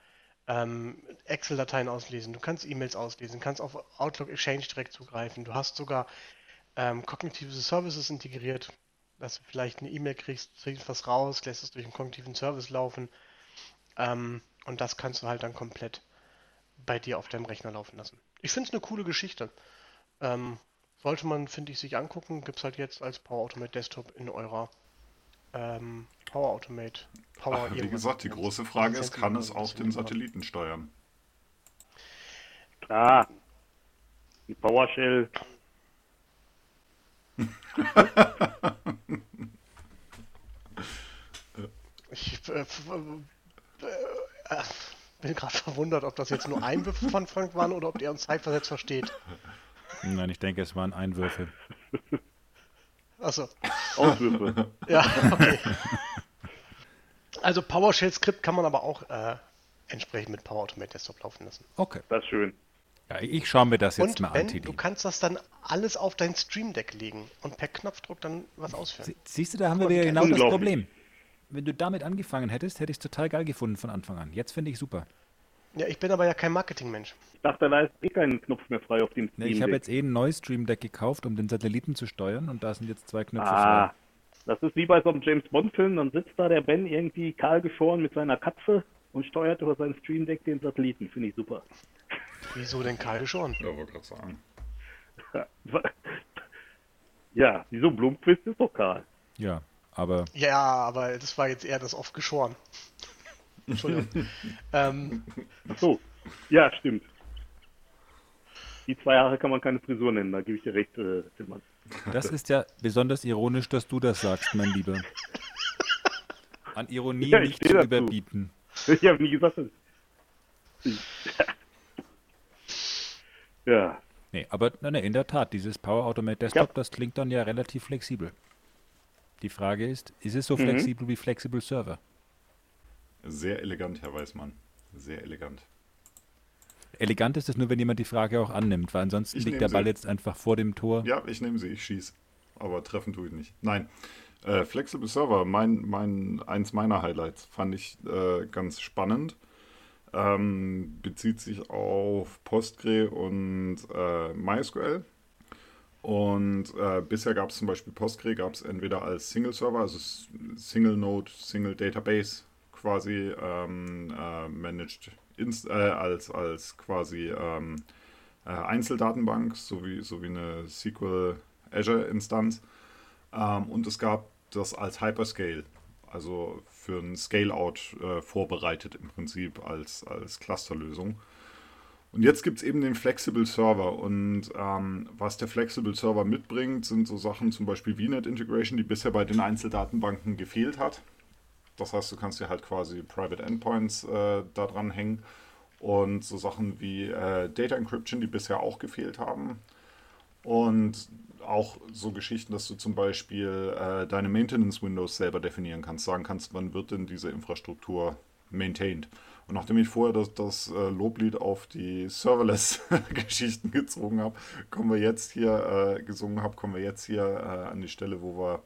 ähm, Excel-Dateien auslesen, du kannst E-Mails auslesen, kannst auf Outlook Exchange direkt zugreifen. Du hast sogar ähm, kognitive Services integriert, dass du vielleicht eine E-Mail kriegst, kriegst was raus, lässt es durch einen kognitiven Service laufen. Ähm, und das kannst du halt dann komplett bei dir auf deinem Rechner laufen lassen. Ich finde es eine coole Geschichte. Ähm, sollte man, finde ich, sich angucken. Gibt es halt jetzt als Power Automate Desktop in eurer ähm, Power Automate. Power Ach, wie gesagt, die große Frage ist, kann es auch den. Satelliten steuern? Klar. Die PowerShell. Ich äh, f- äh, äh, bin gerade verwundert, ob das jetzt nur Einwürfe von Frank waren oder ob der uns zeitversetzt versteht. Nein, ich denke, es waren Einwürfe. Achso. Auswürfe. Ja, okay. Also PowerShell-Skript kann man aber auch äh, entsprechend mit Power Automate Desktop laufen lassen. Okay. Das ist schön. Ja, ich schaue mir das jetzt Und mal Ben, an, du Titi. kannst das dann alles auf dein Stream Deck legen und per Knopfdruck dann was ausführen. Sie- Siehst du, da haben wir wie genau das. Problem. Wenn du damit angefangen hättest, hätte ich es total geil gefunden von Anfang an. Jetzt finde ich super. Ja, ich bin aber ja kein Marketingmensch. Ich dachte, da ist eh kein Knopf mehr frei auf dem Ne, Steam ich habe jetzt eh ein neues Stream Deck gekauft, um den Satelliten zu steuern und da sind jetzt zwei Knöpfe Ah, frei. das ist wie bei so einem James Bond-Film. Dann sitzt da der Ben irgendwie kahl geschoren mit seiner Katze und steuert über sein Stream Deck den Satelliten. Finde ich super. Wieso denn Karl geschoren? Ja, wollte gerade sagen. Ja, wieso Blumquist ist doch kahl. Ja, aber Ja, aber das war jetzt eher das oft geschoren. Entschuldigung. ähm, so. Ja, stimmt. Die zwei Jahre kann man keine Frisur nennen, da gebe ich dir recht, äh, das ist ja besonders ironisch, dass du das sagst, mein Lieber. An Ironie Ja, ich nicht zu dazu. überbieten. Ich habe nie gesagt, dass Ja, Nee, aber nein, in der Tat, dieses Power Automate Desktop, Ja. das klingt dann ja relativ flexibel. Die Frage ist, ist es so Mhm. flexibel wie Flexible Server? Sehr elegant, Herr Weißmann. Sehr elegant. Elegant ist es nur, wenn jemand die Frage auch annimmt, weil ansonsten Ich liegt der Ball sie. jetzt einfach vor dem Tor. Ja, ich nehme sie, ich schieße. Aber treffen tue ich nicht. Nein. Äh, Flexible Server, mein, mein, eins meiner Highlights, fand ich äh, ganz spannend. ähm, bezieht sich auf Postgre und äh, MySQL. Und äh, bisher gab es zum Beispiel Postgre, gab es entweder als Single-Server, also Single-Node, Single-Database quasi ähm, äh, managed inst, äh, als, als quasi ähm, äh, Einzeldatenbank, sowie, sowie eine SQL Azure-Instanz. Ähm, und es gab das als Hyperscale, also für ein Scale-Out äh, vorbereitet im Prinzip als, als Clusterlösung. Und jetzt gibt es eben den Flexible Server. Und ähm, was der Flexible Server mitbringt, sind so Sachen zum Beispiel VNet Integration, die bisher bei den Einzeldatenbanken gefehlt hat. Das heißt, du kannst dir halt quasi Private Endpoints äh, da dran hängen. Und so Sachen wie äh, Data Encryption, die bisher auch gefehlt haben. Und auch so Geschichten, dass du zum Beispiel äh, deine Maintenance Windows selber definieren kannst, sagen kannst, wann wird denn diese Infrastruktur maintained. Und nachdem ich vorher das, das äh, Loblied auf die Serverless-Geschichten gezogen habe, kommen wir jetzt hier, äh, gesungen habe, kommen wir jetzt hier äh, an die Stelle, wo wir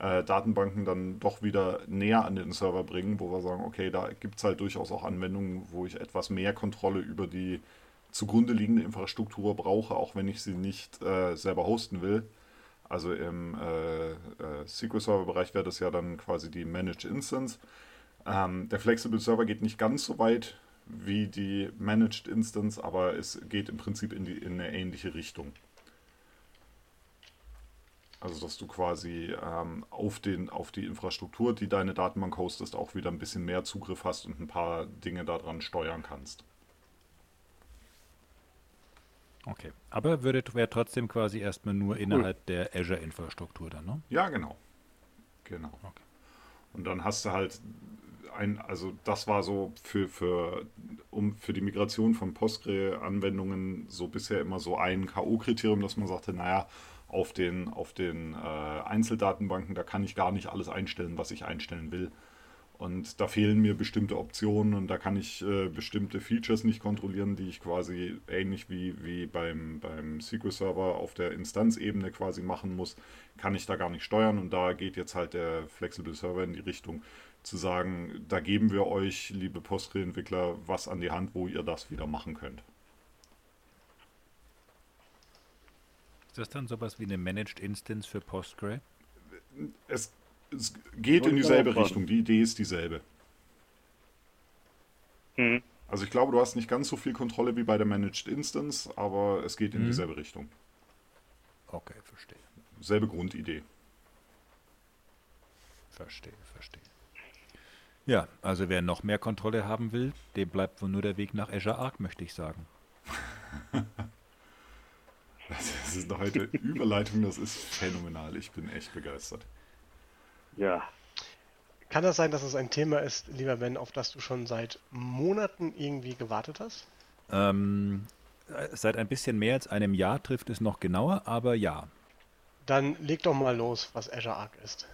äh, Datenbanken dann doch wieder näher an den Server bringen, wo wir sagen, okay, da gibt es halt durchaus auch Anwendungen, wo ich etwas mehr Kontrolle über die zugrunde liegende Infrastruktur brauche, auch wenn ich sie nicht äh, selber hosten will. Also im äh, SQL-Server-Bereich wäre das ja dann quasi die Managed Instance. Ähm, der Flexible Server geht nicht ganz so weit wie die Managed Instance, aber es geht im Prinzip in, die, in eine ähnliche Richtung. Also dass du quasi ähm, auf, den, auf die Infrastruktur, die deine Datenbank hostest, auch wieder ein bisschen mehr Zugriff hast und ein paar Dinge daran steuern kannst. Okay, aber wäre trotzdem quasi erstmal nur innerhalb cool. der Azure-Infrastruktur dann, ne? Ja, genau. Genau. Okay. Und dann hast du halt ein, also das war so für, für, um, für die Migration von Postgre-Anwendungen so bisher immer so ein K.O.-Kriterium, dass man sagte, naja, auf den, auf den äh, Einzeldatenbanken, da kann ich gar nicht alles einstellen, was ich einstellen will. Und da fehlen mir bestimmte Optionen und da kann ich äh, bestimmte Features nicht kontrollieren, die ich quasi ähnlich wie, wie beim, beim SQL-Server auf der Instanzebene quasi machen muss, kann ich da gar nicht steuern. Und da geht jetzt halt der Flexible Server in die Richtung, zu sagen, da geben wir euch, liebe Postgre-Entwickler, was an die Hand, wo ihr das wieder machen könnt. Das dann sowas wie eine Managed Instance für Postgre? Es, es geht in dieselbe Richtung. Die Idee ist dieselbe. Hm. Also ich glaube, du hast nicht ganz so viel Kontrolle wie bei der Managed Instance, aber es geht in hm. dieselbe Richtung. Okay, verstehe. Selbe Grundidee. Verstehe, verstehe. Ja, also wer noch mehr Kontrolle haben will, dem bleibt wohl nur der Weg nach Azure Arc, möchte ich sagen. das ist heute Überleitung, das ist phänomenal. Ich bin echt begeistert. Ja. Kann das sein, dass es ein Thema ist, lieber Ben, auf das du schon seit Monaten irgendwie gewartet hast? Ähm, seit ein bisschen mehr als einem Jahr trifft es noch genauer, aber ja. Dann leg doch mal los, was Azure Arc ist.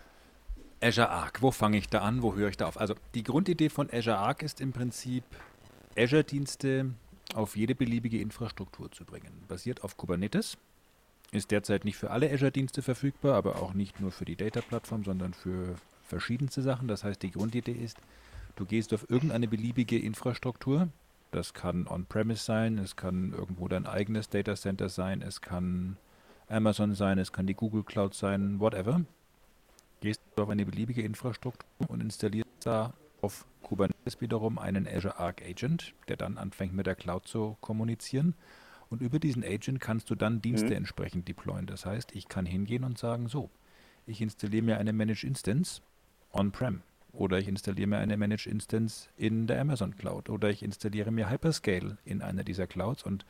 Azure Arc, wo fange ich da an, wo höre ich da auf? Also die Grundidee von Azure Arc ist im Prinzip, Azure-Dienste auf jede beliebige Infrastruktur zu bringen. Basiert auf Kubernetes, ist derzeit nicht für alle Azure-Dienste verfügbar, aber auch nicht nur für die Data-Plattform, sondern für verschiedenste Sachen. Das heißt, die Grundidee ist, du gehst auf irgendeine beliebige Infrastruktur. Das kann On-Premise sein, es kann irgendwo dein eigenes Data Center sein, es kann Amazon sein, es kann die Google Cloud sein, whatever gehst du auf eine beliebige Infrastruktur und installierst da auf Kubernetes wiederum einen Azure Arc Agent, der dann anfängt mit der Cloud zu kommunizieren. Und über diesen Agent kannst du dann Dienste mhm. entsprechend deployen. Das heißt, ich kann hingehen und sagen, so, ich installiere mir eine Managed Instance on-prem oder ich installiere mir eine Managed Instance in der Amazon Cloud oder ich installiere mir Hyperscale in einer dieser Clouds und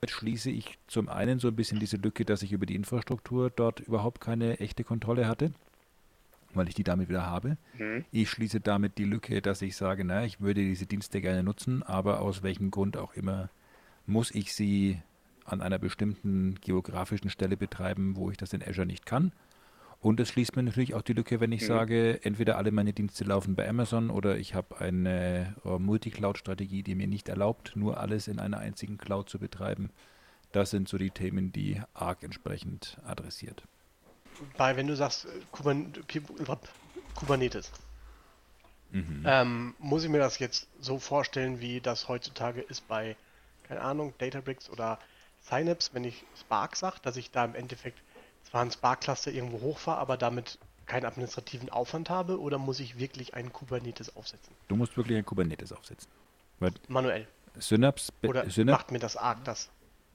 damit schließe ich zum einen so ein bisschen diese Lücke, dass ich über die Infrastruktur dort überhaupt keine echte Kontrolle hatte weil ich die damit wieder habe. Mhm. Ich schließe damit die Lücke, dass ich sage, na, ich würde diese Dienste gerne nutzen, aber aus welchem Grund auch immer muss ich sie an einer bestimmten geografischen Stelle betreiben, wo ich das in Azure nicht kann. Und es schließt mir natürlich auch die Lücke, wenn ich mhm. sage, entweder alle meine Dienste laufen bei Amazon oder ich habe eine uh, Multi-Cloud-Strategie, die mir nicht erlaubt, nur alles in einer einzigen Cloud zu betreiben. Das sind so die Themen, die ARC entsprechend adressiert bei, wenn du sagst äh, Kubernetes. Ähm, muss ich mir das jetzt so vorstellen, wie das heutzutage ist bei, keine Ahnung, Databricks oder Synapse, wenn ich Spark sage, dass ich da im Endeffekt zwar ein Spark-Cluster irgendwo hochfahre, aber damit keinen administrativen Aufwand habe, oder muss ich wirklich einen Kubernetes aufsetzen? Du musst wirklich ein Kubernetes aufsetzen. Weil Manuell. Synapse, Oder Synapse macht mir das arg das?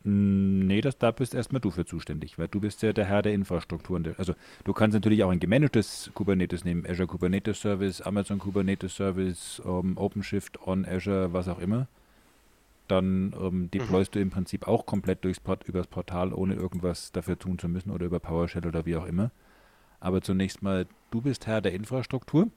Nee, das, da bist erstmal du für zuständig, weil du bist ja der Herr der Infrastruktur. und der- Also du kannst natürlich auch ein gemanagtes Kubernetes nehmen, Azure Kubernetes Service, Amazon Kubernetes Service, ähm, OpenShift on Azure, was auch immer. Dann ähm, deployst du im Prinzip auch komplett durchs Port, übers Portal, ohne irgendwas dafür tun zu müssen oder über PowerShell oder wie auch immer. Aber zunächst mal, du bist Herr der Infrastruktur.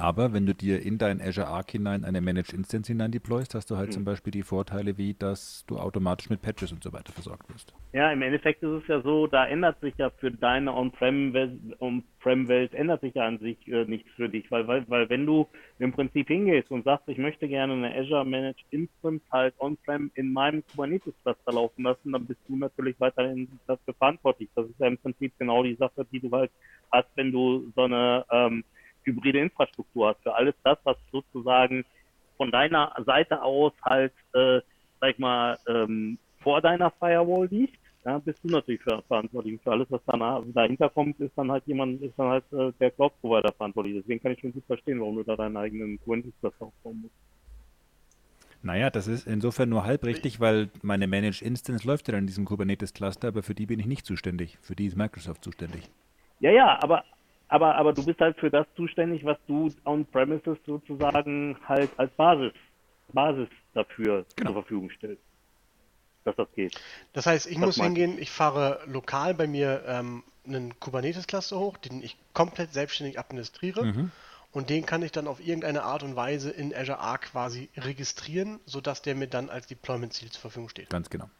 Aber wenn du dir in dein Azure Arc hinein eine Managed Instance hinein deployst, hast du halt zum Beispiel die Vorteile, wie dass du automatisch mit Patches und so weiter versorgt wirst. Ja, im Endeffekt ist es ja so, da ändert sich ja für deine On-Prem-Welt, On-Prem-Welt ändert sich ja an sich äh, nichts für dich, weil, weil, weil wenn du im Prinzip hingehst und sagst, ich möchte gerne eine Azure Managed Instance halt On-Prem in meinem Kubernetes-Cluster laufen lassen, dann bist du natürlich weiterhin dafür verantwortlich. Das ist ja im Prinzip genau die Sache, die du halt hast, wenn du so eine ähm, hybride Infrastruktur hast. Für alles das, was sozusagen von deiner Seite aus halt, äh, sag ich mal, ähm, vor deiner Firewall liegt, ja, bist du natürlich für, verantwortlich. Für alles, was danach, dahinter kommt, ist dann halt jemand, ist dann halt äh, der Cloud-Provider verantwortlich. Deswegen kann ich schon gut verstehen, warum du da deinen eigenen Kubernetes-Cluster aufbauen musst. Naja, das ist insofern nur halb richtig, weil meine Managed Instance läuft ja dann in diesem Kubernetes-Cluster, aber für die bin ich nicht zuständig. Für die ist Microsoft zuständig. Ja, ja, aber, aber, aber du bist halt für das zuständig, was du on-premises sozusagen halt als Basis, Basis dafür Genau. zur Verfügung stellst. Dass das geht. Das heißt, ich Das muss hingehen, ich fahre lokal bei mir ähm, einen Kubernetes-Cluster hoch, den ich komplett selbstständig administriere. Mhm. Und den kann ich dann auf irgendeine Art und Weise in Azure Arc quasi registrieren, sodass der mir dann als Deployment-Ziel zur Verfügung steht. Ganz genau.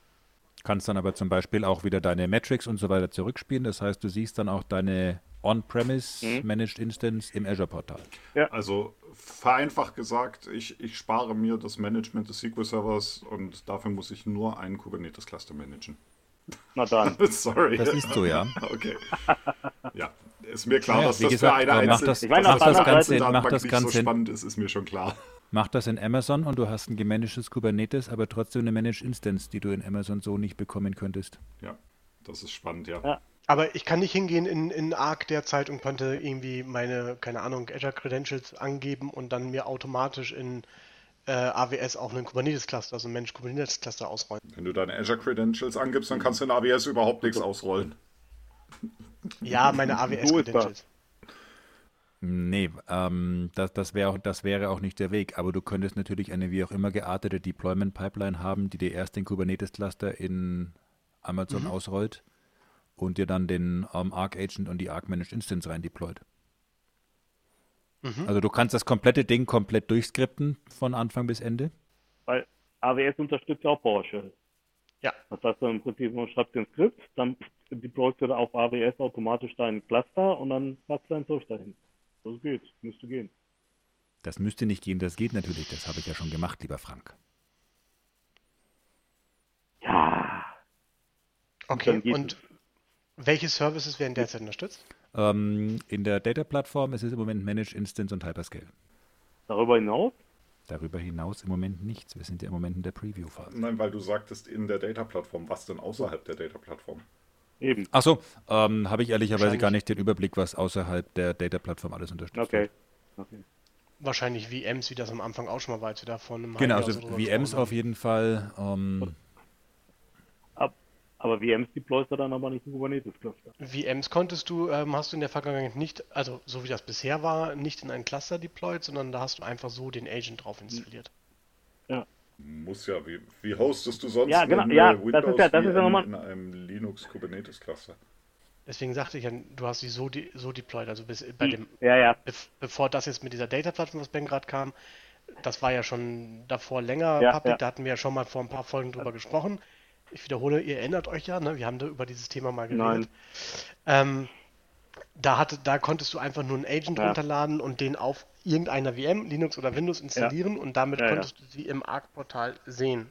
Kannst dann aber zum Beispiel auch wieder deine Metrics und so weiter zurückspielen. Das heißt, du siehst dann auch deine On-Premise Managed Instance im Azure-Portal. Also vereinfacht gesagt, ich, ich spare mir das Management des SQL-Servers und dafür muss ich nur einen Kubernetes-Cluster managen. Na dann. Sorry. Das ist so, ja. Okay. Ja, ist mir klar, Naja, dass wie das gesagt, für eine macht das- Ich meine, dass Seite- Einzeldatenbank macht das nicht Ganze- so spannend ist, ist mir schon klar. Mach das in Amazon und du hast ein gemanagtes Kubernetes, aber trotzdem eine Managed Instance, die du in Amazon so nicht bekommen könntest. Ja, das ist spannend, ja. Ja. Aber ich kann nicht hingehen in, in Arc derzeit und könnte irgendwie meine, keine Ahnung, Azure Credentials angeben und dann mir automatisch in äh, AWS auch einen Kubernetes-Cluster, also einen Managed Kubernetes-Cluster ausrollen. Wenn du deine Azure Credentials angibst, dann kannst du in AWS überhaupt nichts ausrollen. Ja, meine Wo ist AWS-Credentials. Nee, ähm, das, das, wär auch, das wäre auch nicht der Weg. Aber du könntest natürlich eine wie auch immer geartete Deployment-Pipeline haben, die dir erst den Kubernetes-Cluster in Amazon ausrollt und dir dann den ähm, Arc Agent und die Arc Managed Instance rein deployt. Also du kannst das komplette Ding komplett durchskripten von Anfang bis Ende. Weil AWS unterstützt ja auch PowerShell. Ja. Das heißt, im Prinzip man schreibt den Skript, dann deployst du da auf AWS automatisch deinen Cluster und dann packst du dein Zeug dahin. Das geht, müsste gehen. Das müsste nicht gehen, das geht natürlich. Das habe ich ja schon gemacht, lieber Frank. Ja. Okay, und welche Services werden derzeit unterstützt? Ähm, in der Data-Plattform ist es im Moment Managed Instance und Hyperscale. Darüber hinaus, Darüber hinaus im Moment nichts. Wir sind ja im Moment in der Preview-Phase. Nein, weil du sagtest in der Data-Plattform. Was denn außerhalb der Data-Plattform? eben. Achso, ähm, habe ich ehrlicherweise gar nicht den Überblick, was außerhalb der Data-Plattform alles unterstützt Okay. wird. okay. Wahrscheinlich VMs, wie das am Anfang auch schon mal war, als wir da vor einem Genau, also VMs auf jeden Fall. Ähm, aber VMs deployst du dann aber nicht in Kubernetes Cluster. haben. VMs konntest du, ähm, hast du in der Vergangenheit nicht, also so wie das bisher war, nicht in ein Cluster deployed, sondern da hast du einfach so den Agent drauf installiert. Muss ja, wie, wie hostest du sonst Ja, genau, ja, äh, das Windows ist ja- das ist ja in, nochmal- in einem Linux Kubernetes Cluster? Deswegen sagte ich ja, du hast sie so, de so deployed, also bis bei dem, Ja, ja. bev bevor das jetzt mit dieser Data-Plattform, was Ben gerade kam, das war ja schon davor länger Ja, public, ja. da hatten wir ja schon mal vor ein paar Folgen drüber gesprochen. Ich wiederhole, ihr erinnert euch ja, ne? wir haben da über dieses Thema mal geredet. Nein. Ähm, da, hatte, da konntest du einfach nur einen Agent Ja. runterladen und den auf irgendeiner VM, Linux oder Windows installieren und damit Ja, ja. konntest du sie im Arc-Portal sehen.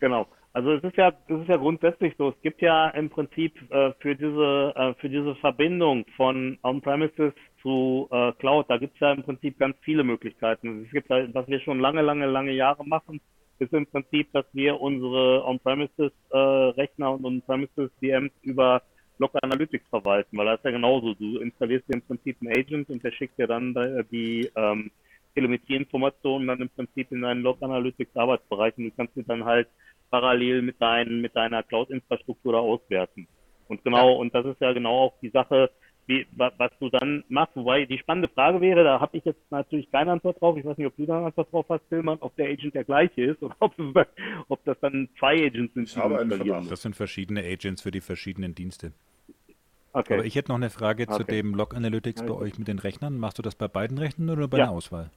Genau. Also es ist ja, es ist ja grundsätzlich so. Es gibt ja im Prinzip äh, für diese äh, für diese Verbindung von On-Premises zu äh, Cloud, da gibt es ja im Prinzip ganz viele Möglichkeiten. Es gibt halt, was wir schon lange, lange, lange Jahre machen, ist im Prinzip, dass wir unsere On-Premises äh, Rechner und On-Premises VMs über Log Analytics verwalten, weil das ist ja genauso. Du installierst dir im Prinzip einen Agent und der schickt dir dann die ähm, Telemetrieinformationen dann im Prinzip in deinen Log Analytics Arbeitsbereich und du kannst sie dann halt parallel mit deinen, mit deiner Cloud-Infrastruktur da auswerten. Und genau, und das ist ja genau auch die Sache, wie, was du dann machst. Wobei die spannende Frage wäre, da habe ich jetzt natürlich keine Antwort drauf. Ich weiß nicht, ob du da eine Antwort drauf hast, Tillmann, ob der Agent der gleiche ist oder ob, ob das dann zwei Agents sind. Ich habe einen Das sind verschiedene Agents für die verschiedenen Dienste. Okay. Aber ich hätte noch eine Frage okay. zu dem Log Analytics bei euch mit den Rechnern. Machst du das bei beiden Rechnern oder bei ja. der Auswahl?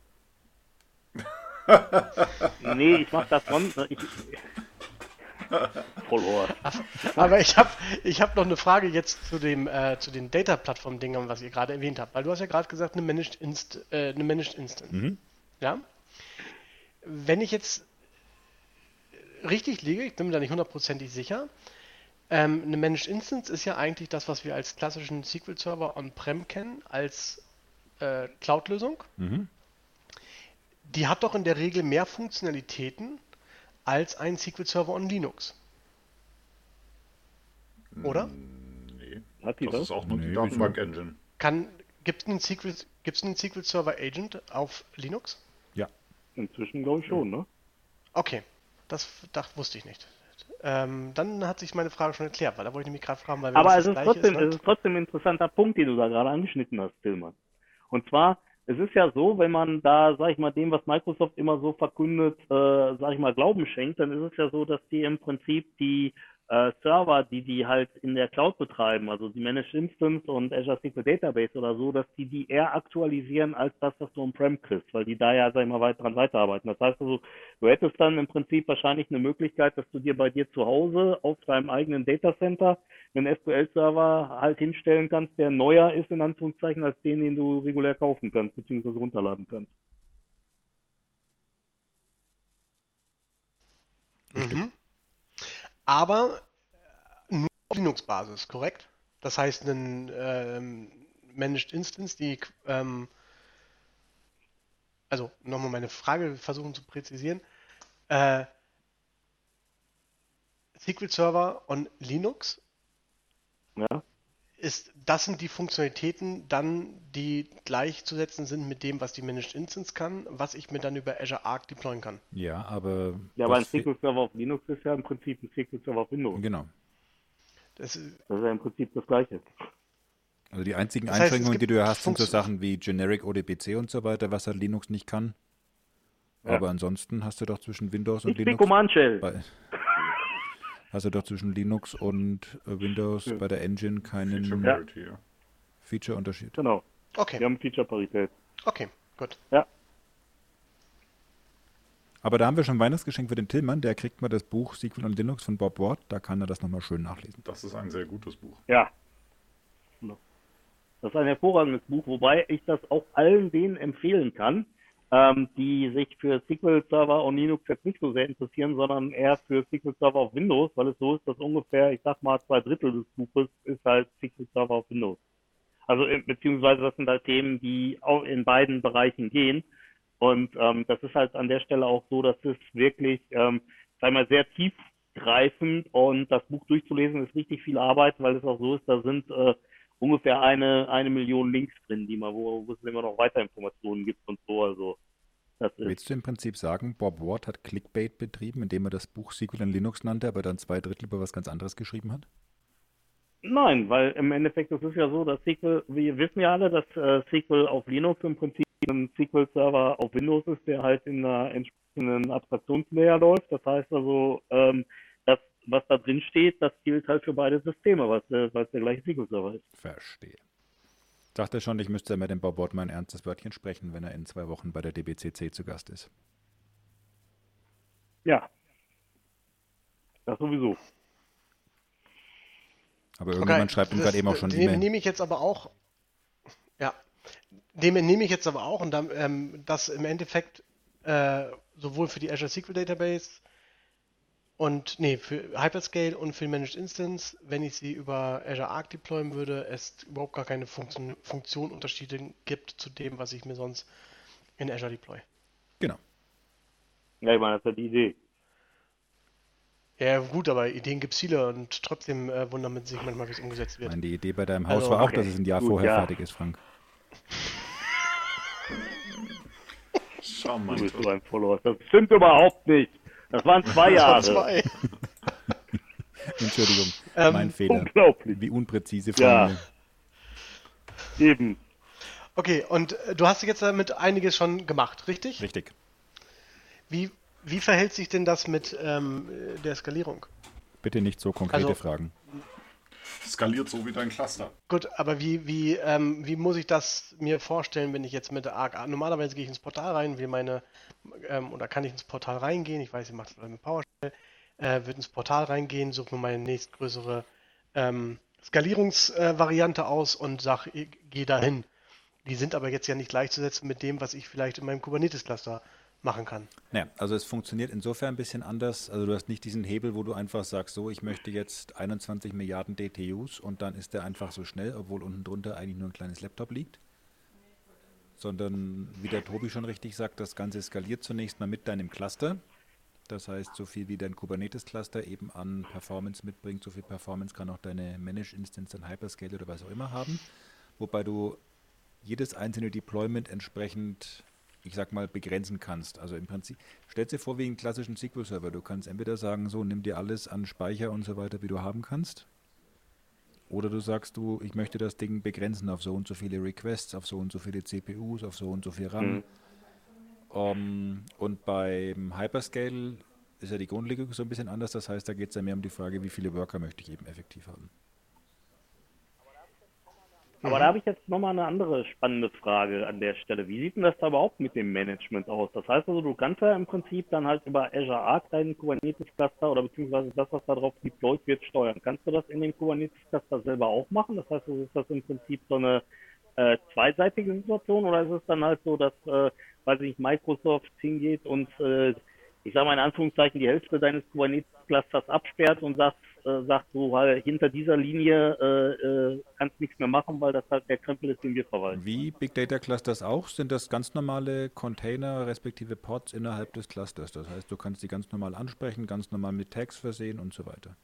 nee, ich mache das sonst. Ich, Voll Aber ich habe ich hab noch eine Frage jetzt zu, dem, äh, zu den Data-Plattform-Dingern, was ihr gerade erwähnt habt. Weil du hast ja gerade gesagt, eine Managed, Inst äh, eine Managed Instance. Mhm. Ja? Wenn ich jetzt richtig liege, ich bin mir da nicht hundertprozentig sicher, ähm, eine Managed Instance ist ja eigentlich das, was wir als klassischen SQL-Server on-prem kennen, als äh, Cloud-Lösung. Mhm. Die hat doch in der Regel mehr Funktionalitäten als ein SQL-Server on Linux. Oder? Nee. Hat die das? Das ist auch nur nee, die Datenbank-Engine. Gibt es einen SQL, SQL Server Agent auf Linux? Ja. Inzwischen glaube ich schon, ne? Okay, das, das wusste ich nicht. Ähm, dann hat sich meine Frage schon erklärt, weil da wollte ich mich gerade fragen, weil Aber es ist, trotzdem, ist, ne? es ist trotzdem ein interessanter Punkt, den du da gerade angeschnitten hast, Tillmann. Und zwar, es ist ja so, wenn man da, sag ich mal, dem, was Microsoft immer so verkündet, äh, sag ich mal, Glauben schenkt, dann ist es ja so, dass die im Prinzip die äh, Server, die die halt in der Cloud betreiben, also die Managed Instance und Azure SQL Database oder so, dass die die eher aktualisieren als das, was du on-prem kriegst, weil die da ja, sag ich mal, weit dran weiterarbeiten. Das heißt also, du hättest dann im Prinzip wahrscheinlich eine Möglichkeit, dass du dir bei dir zu Hause auf deinem eigenen Datacenter einen SQL-Server halt hinstellen kannst, der neuer ist, in Anführungszeichen, als den, den du regulär kaufen kannst, beziehungsweise runterladen kannst. Mhm aber nur auf Linux-Basis, korrekt? Das heißt, ein ähm, Managed Instance, die, ähm, also nochmal meine Frage versuchen zu präzisieren. Äh, SQL Server on Linux ja ist, das sind die Funktionalitäten dann, die gleichzusetzen sind mit dem, was die Managed Instance kann, was ich mir dann über Azure Arc deployen kann. Ja, aber. Ja, aber ein SQL Server auf Linux ist ja im Prinzip ein SQL Server auf Windows. Genau. Das ist, das ist ja im Prinzip das Gleiche. Also die einzigen das heißt, Einschränkungen, die du hast, sind so Sachen wie Generic ODBC und so weiter, was halt Linux nicht kann. Ja. Aber ansonsten hast du doch zwischen Windows und ich Linux. Command Shell. Bei, also doch zwischen Linux und äh, Windows ja. bei der Engine keinen Feature-Unterschied. Feature genau. Okay. Wir haben Feature-Parität. Okay, gut. Ja. Aber da haben wir schon ein Weihnachtsgeschenk für den Tillmann. Der kriegt mal das Buch SQL und Linux von Bob Ward. Da kann er das nochmal schön nachlesen. Das ist ein sehr gutes Buch. Ja. Das ist ein hervorragendes Buch, wobei ich das auch allen denen empfehlen kann, ähm, die sich für SQL Server und Linux jetzt nicht so sehr interessieren, sondern eher für SQL Server auf Windows, weil es so ist, dass ungefähr, ich sag mal, zwei Drittel des Buches ist halt SQL Server auf Windows. Also äh, beziehungsweise das sind halt Themen, die auch in beiden Bereichen gehen. Und ähm, das ist halt an der Stelle auch so, dass es wirklich, ähm, sag mal, sehr tiefgreifend und das Buch durchzulesen ist richtig viel Arbeit, weil es auch so ist, da sind äh, ungefähr eine, eine Million Links drin, die man, wo, wo es immer noch weiter Informationen gibt und so. Also das ist Willst du im Prinzip sagen, Bob Ward hat Clickbait betrieben, indem er das Buch SQL in Linux nannte, aber dann zwei Drittel über was ganz anderes geschrieben hat? Nein, weil im Endeffekt das ist ja so, dass SQL, wir wissen ja alle, dass äh, SQL auf Linux im Prinzip ein SQL-Server auf Windows ist, der halt in einer entsprechenden Abstraktionslayer läuft. Das heißt also, ähm, was da drin steht, das gilt halt für beide Systeme, weil es der gleiche SQL-Server ist. Verstehe. Ich dachte schon, ich müsste mit dem Bob Wortmann ein ernstes Wörtchen sprechen, wenn er in zwei Wochen bei der DBCC zu Gast ist. Ja. Das sowieso. Aber irgendjemand okay, schreibt ihm gerade eben auch schon die Mail. nehme ich jetzt aber auch. Ja. Dem nehme ich jetzt aber auch und dann, ähm, dass im Endeffekt äh, sowohl für die Azure SQL Database und nee, für Hyperscale und für Managed Instance, wenn ich sie über Azure Arc deployen würde, es überhaupt gar keine Funktion, Funktionunterschiede gibt zu dem, was ich mir sonst in Azure deploy. Genau. Ja, ich meine, das ist ja die Idee. Ja, gut, aber Ideen gibt es viele und trotzdem äh, wundern man sich manchmal, wie es umgesetzt Ich wird. meine, die Idee bei deinem Haus Also, war auch, okay. dass es ein Jahr Gut, vorher ja. fertig ist, Frank. Schau Du mal. bist so ein Follower. Das stimmt überhaupt nicht. Das waren zwei Jahre. Zwei. Entschuldigung, Ähm, mein Fehler. Unglaublich. Wie unpräzise von Ja. mir. Eben. Okay, und äh, du hast jetzt damit einiges schon gemacht, richtig? Richtig. Wie, wie verhält sich denn das mit ähm, der Skalierung? Bitte nicht so konkrete Also- Fragen. Skaliert so wie dein Cluster. Gut, aber wie, wie, ähm, wie muss ich das mir vorstellen, wenn ich jetzt mit Arc, normalerweise gehe ich ins Portal rein, will meine, ähm, oder kann ich ins Portal reingehen, ich weiß, ich mache das mit PowerShell, äh, würde ins Portal reingehen, suche mir meine nächstgrößere ähm, Skalierungsvariante aus und sage, gehe dahin. Die sind aber jetzt ja nicht gleichzusetzen mit dem, was ich vielleicht in meinem Kubernetes-Cluster machen kann. Naja, also es funktioniert insofern ein bisschen anders. Also du hast nicht diesen Hebel, wo du einfach sagst, so, ich möchte jetzt 21 Milliarden DTUs und dann ist der einfach so schnell, obwohl unten drunter eigentlich nur ein kleines Laptop liegt. Sondern, wie der Tobi schon richtig sagt, das Ganze skaliert zunächst mal mit deinem Cluster. Das heißt, so viel wie dein Kubernetes-Cluster eben an Performance mitbringt, so viel Performance kann auch deine Managed Instance, dein Hyperscale oder was auch immer haben. Wobei du jedes einzelne Deployment entsprechend, ich sag mal, begrenzen kannst. Also im Prinzip, stell dir vor wie einen klassischen SQL-Server. Du kannst entweder sagen, so, nimm dir alles an Speicher und so weiter, wie du haben kannst. Oder du sagst du, ich möchte das Ding begrenzen auf so und so viele Requests, auf so und so viele CPUs, auf so und so viel RAM. Ähm, und beim Hyperscale ist ja die Grundlegung so ein bisschen anders. Das heißt, da geht es ja mehr um die Frage, wie viele Worker möchte ich eben effektiv haben. Aber da habe ich jetzt nochmal eine andere spannende Frage an der Stelle. Wie sieht denn das da überhaupt mit dem Management aus? Das heißt also, du kannst ja im Prinzip dann halt über Azure Arc deinen Kubernetes-Cluster oder beziehungsweise das, was da drauf deployed wird, steuern. Kannst du das in dem Kubernetes-Cluster selber auch machen? Das heißt, also, ist das im Prinzip so eine äh, zweiseitige Situation oder ist es dann halt so, dass, äh, weiß ich nicht, Microsoft hingeht und äh, ich sage mal in Anführungszeichen die Hälfte deines Kubernetes-Clusters absperrt und sagt, äh, sagt so, halt, hinter dieser Linie äh, äh, kannst nichts mehr machen, weil das halt der Krempel ist, den wir verwalten. Wie Big Data Clusters auch, sind das ganz normale Container respektive Pods innerhalb des Clusters. Das heißt, du kannst die ganz normal ansprechen, ganz normal mit Tags versehen und so weiter.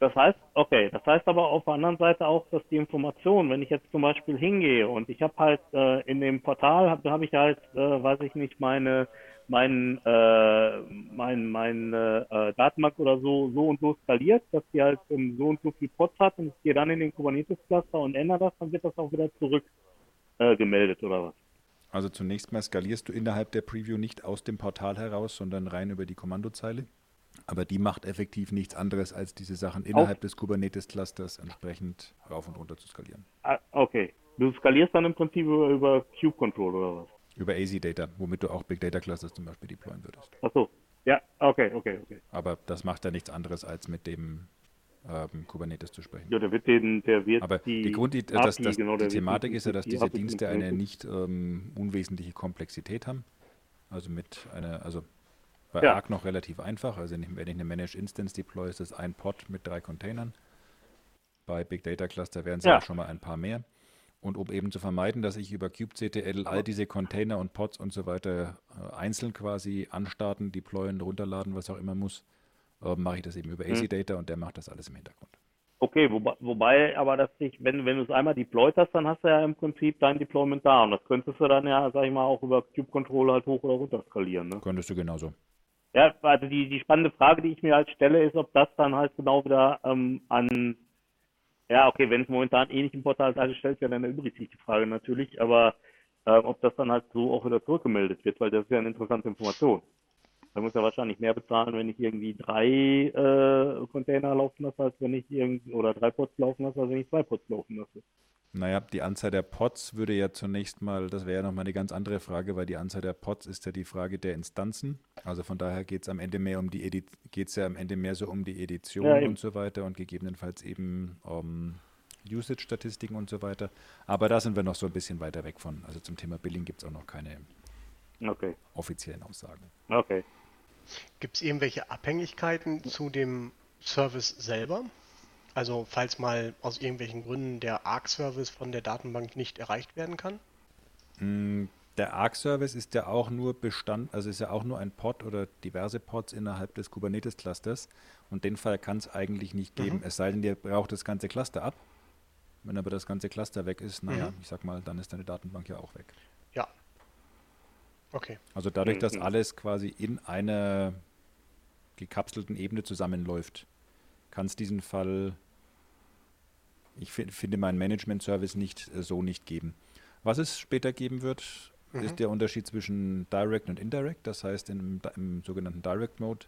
Das heißt, okay, das heißt aber auf der anderen Seite auch, dass die Information, wenn ich jetzt zum Beispiel hingehe und ich habe halt äh, in dem Portal, habe hab ich halt, äh, weiß ich nicht, meine mein, äh, mein, mein äh, Datenbank oder so so und so skaliert, dass die halt ähm, so und so viel Pods hat und ich gehe dann in den Kubernetes-Cluster und ändere das, dann wird das auch wieder zurück äh, gemeldet oder was? Also zunächst mal skalierst du innerhalb der Preview nicht aus dem Portal heraus, sondern rein über die Kommandozeile. Aber die macht effektiv nichts anderes, als diese Sachen innerhalb des Kubernetes-Clusters entsprechend rauf und runter zu skalieren. Ah, okay. Du skalierst dann im Prinzip über, über Cube Control oder was? Über AZ Data, womit du auch Big Data Clusters zum Beispiel deployen würdest. Ach so. Ja, okay, okay, okay. Aber das macht ja nichts anderes, als mit dem ähm, Kubernetes zu sprechen. Ja, der wird den, der wird Aber die, die, Grund, die, das, das, genau, die Thematik ist ja, dass die diese Dienste eine nicht ähm, unwesentliche Komplexität haben. Also mit einer, also bei Ja. Arc noch relativ einfach. Also wenn ich eine Managed Instance deploy, ist das ein Pod mit drei Containern. Bei Big Data Cluster wären es ja. Auch schon mal ein paar mehr. Und um eben zu vermeiden, dass ich über kubectl all diese Container und Pods und so weiter äh, einzeln quasi anstarten, deployen, runterladen, was auch immer muss, äh, mache ich das eben über Mhm. AZ Data und der macht das alles im Hintergrund. Okay, wobei, wobei aber dass ich, wenn, wenn du es einmal deployed hast, dann hast du ja im Prinzip dein Deployment da und das könntest du dann ja, sag ich mal, auch über Cube Control halt hoch oder runter skalieren. Ne? Könntest du genauso. Ja, also die, die spannende Frage, die ich mir halt stelle, ist, ob das dann halt genau wieder ähm, an, ja, okay, wenn es momentan eh nicht im Portal dargestellt wird, dann erübrigt sich die Frage natürlich, aber äh, ob das dann halt so auch wieder zurückgemeldet wird, weil das ist ja eine interessante Information. Da muss ja wahrscheinlich mehr bezahlen, wenn ich irgendwie drei äh, Container laufen lasse, als wenn ich irgendwie, oder drei Pods laufen lasse, als wenn ich zwei Pods laufen lasse. Naja, die Anzahl der Pods würde ja zunächst mal, das wäre ja nochmal eine ganz andere Frage, weil die Anzahl der Pods ist ja die Frage der Instanzen. Also von daher geht es am Ende mehr um die Edi geht's ja am Ende mehr so um die Edition Ja, und so weiter und gegebenenfalls eben um Usage-Statistiken und so weiter. Aber da sind wir noch so ein bisschen weiter weg von. Also zum Thema Billing gibt es auch noch keine Okay, offiziellen Aussagen. okay. Gibt es irgendwelche Abhängigkeiten zu dem Service selber? Also falls mal aus irgendwelchen Gründen der ARC-Service von der Datenbank nicht erreicht werden kann? Mm, Der ARC-Service ist ja auch nur Bestand, also ist ja auch nur ein Pod oder diverse Pods innerhalb des Kubernetes-Clusters und den Fall kann es eigentlich nicht geben, es sei denn, ihr braucht das ganze Cluster ab. Wenn aber das ganze Cluster weg ist, naja, ich sag mal, dann ist deine Datenbank ja auch weg. Ja. Okay. Also dadurch, dass Mhm. alles quasi in einer gekapselten Ebene zusammenläuft, kann es diesen Fall, ich fi- finde meinen Management-Service nicht äh, so nicht geben. Was es später geben wird, ist der Unterschied zwischen Direct und Indirect. Das heißt, im, im sogenannten Direct Mode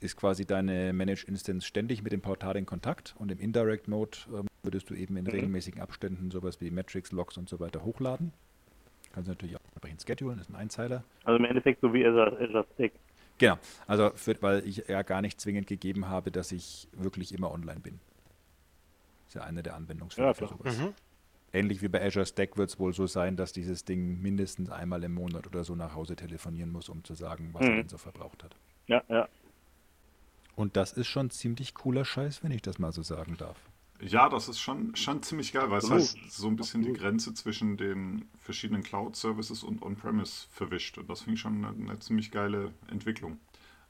ist quasi deine Managed Instance ständig mit dem Portal in Kontakt und im Indirect Mode ähm, würdest du eben in regelmäßigen Abständen sowas wie Metrics, Logs und so weiter hochladen. Kannst du natürlich auch entsprechend schedulen, ist ein Einzeiler. Also im Endeffekt so wie Azure, Azure Stack. Genau, also für, weil ich ja gar nicht zwingend gegeben habe, dass ich wirklich immer online bin. Ist ja eine der Anwendungsfälle Ja, für sowas. Ähnlich wie bei Azure Stack wird es wohl so sein, dass dieses Ding mindestens einmal im Monat oder so nach Hause telefonieren muss, um zu sagen, was er Mhm. denn so verbraucht hat. Ja, ja. Und das ist schon ziemlich cooler Scheiß, wenn ich das mal so sagen darf. Ja, das ist schon, schon ziemlich geil, weil es Absolut. heißt so ein bisschen die Grenze zwischen den verschiedenen Cloud-Services und On-Premise verwischt. Und das finde ich schon eine, eine ziemlich geile Entwicklung.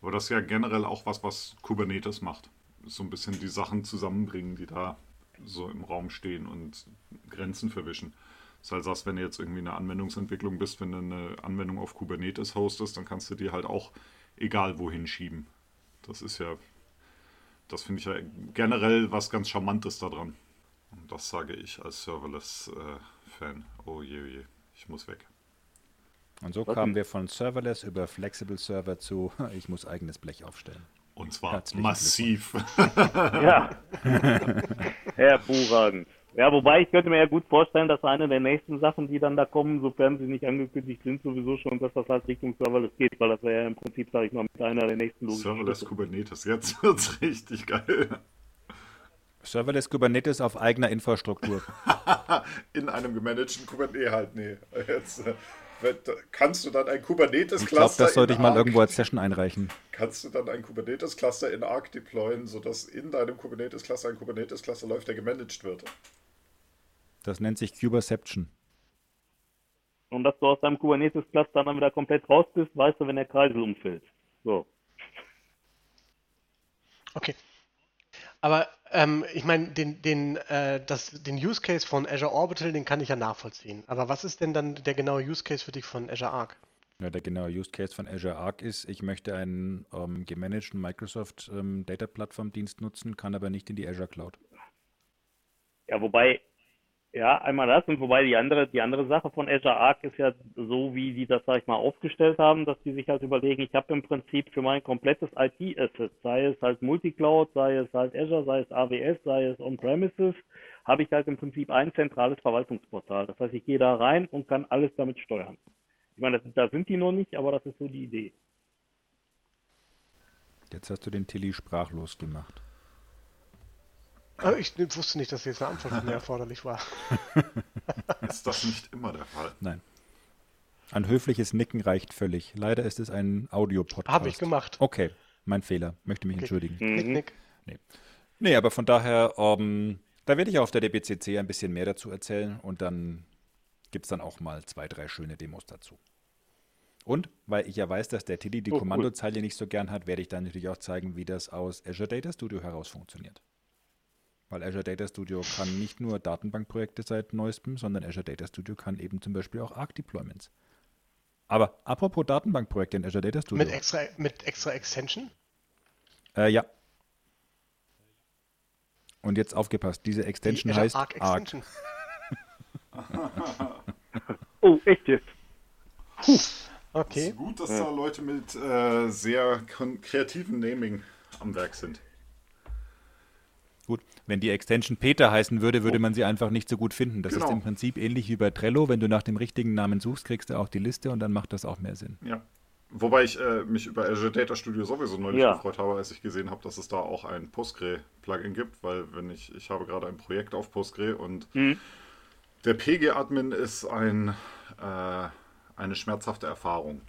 Aber das ist ja generell auch was, was Kubernetes macht. So ein bisschen die Sachen zusammenbringen, die da so im Raum stehen und Grenzen verwischen. Das heißt, sagst, wenn du jetzt irgendwie eine Anwendungsentwicklung bist, wenn du eine Anwendung auf Kubernetes hostest, dann kannst du die halt auch egal wohin schieben. Das ist ja das finde ich ja generell was ganz Charmantes daran. Und das sage ich als Serverless-Fan. oh je, oh je, ich muss weg. Und so Was kamen wir von Serverless über Flexible Server zu, ich muss eigenes Blech aufstellen. Und zwar Herzlichen massiv. Ja. Hervorragend. Ja, wobei ich könnte mir ja gut vorstellen, dass eine der nächsten Sachen, die dann da kommen, sofern sie nicht angekündigt sind, sowieso schon, dass das halt Richtung Serverless geht, weil das wäre ja im Prinzip, sage ich mal, mit einer der nächsten logischen Serverless Schritte. Kubernetes, jetzt wird's richtig geil. Serverless Kubernetes auf eigener Infrastruktur. In einem gemanagten Kubernetes, halt, nee. Jetzt, äh, kannst du dann ein Kubernetes-Cluster Ich glaube, das sollte ich mal Arc- irgendwo als Session einreichen. Kannst du dann ein Kubernetes-Cluster in Arc deployen, sodass in deinem Kubernetes-Cluster ein Kubernetes-Cluster läuft, der gemanagt wird? Das nennt sich Kuberception. Und dass du aus deinem Kubernetes-Cluster dann wieder komplett raus bist, weißt du, wenn der Kreisel umfällt. So. Okay. Aber ähm, ich meine, den, den, äh, das, den Use Case von Azure Orbital, den kann ich ja nachvollziehen. Aber was ist denn dann der genaue Use Case für dich von Azure Arc? Ja, der genaue Use Case von Azure Arc ist, ich möchte einen ähm, gemanagten Microsoft ähm, Data Plattform Dienst nutzen, kann aber nicht in die Azure Cloud. Ja, wobei, ja, einmal das und wobei die andere, die andere Sache von Azure Arc ist ja so, wie die das, sag ich mal, aufgestellt haben, dass die sich halt überlegen, ich habe im Prinzip für mein komplettes IT-Asset, sei es halt Multicloud, sei es halt Azure, sei es AWS, sei es On-Premises, habe ich halt im Prinzip ein zentrales Verwaltungsportal. Das heißt, ich gehe da rein und kann alles damit steuern. Ich meine, das, da sind die noch nicht, aber das ist so die Idee. Jetzt hast du den Tilly sprachlos gemacht. Ich wusste nicht, dass jetzt eine Antwort von mir erforderlich war. Ist das nicht immer der Fall? Nein. Ein höfliches Nicken reicht völlig. Leider ist es ein Audiopodcast. Habe ich gemacht. Okay, mein Fehler. Möchte mich Okay. entschuldigen. Nick, Nick. Nee, aber von daher, ähm, da werde ich auf der DBCC ein bisschen mehr dazu erzählen und dann gibt es dann auch mal zwei, drei schöne Demos dazu. Und weil ich ja weiß, dass der Tilly die Oh, cool. Kommandozeile nicht so gern hat, werde ich dann natürlich auch zeigen, wie das aus Azure Data Studio heraus funktioniert. Weil Azure Data Studio kann nicht nur Datenbankprojekte seit neuestem, sondern Azure Data Studio kann eben zum Beispiel auch Arc-Deployments. Aber apropos Datenbankprojekte in Azure Data Studio. Mit extra, mit extra Extension? Äh, ja. Und jetzt aufgepasst, diese Die Extension Azure heißt Arc Arc. Extension. Oh, echt jetzt? Es Okay. ist gut, dass da Leute mit äh, sehr kreativen Naming am Werk sind. Wenn die Extension Peter heißen würde, würde man sie einfach nicht so gut finden. Das Genau. ist im Prinzip ähnlich wie bei Trello. Wenn du nach dem richtigen Namen suchst, kriegst du auch die Liste und dann macht das auch mehr Sinn. Ja. Wobei ich äh, mich über Azure Data Studio sowieso neulich Ja. gefreut habe, als ich gesehen habe, dass es da auch ein Postgre-Plugin gibt, weil wenn ich, ich habe gerade ein Projekt auf Postgre und der PG-Admin ist ein, äh, eine schmerzhafte Erfahrung.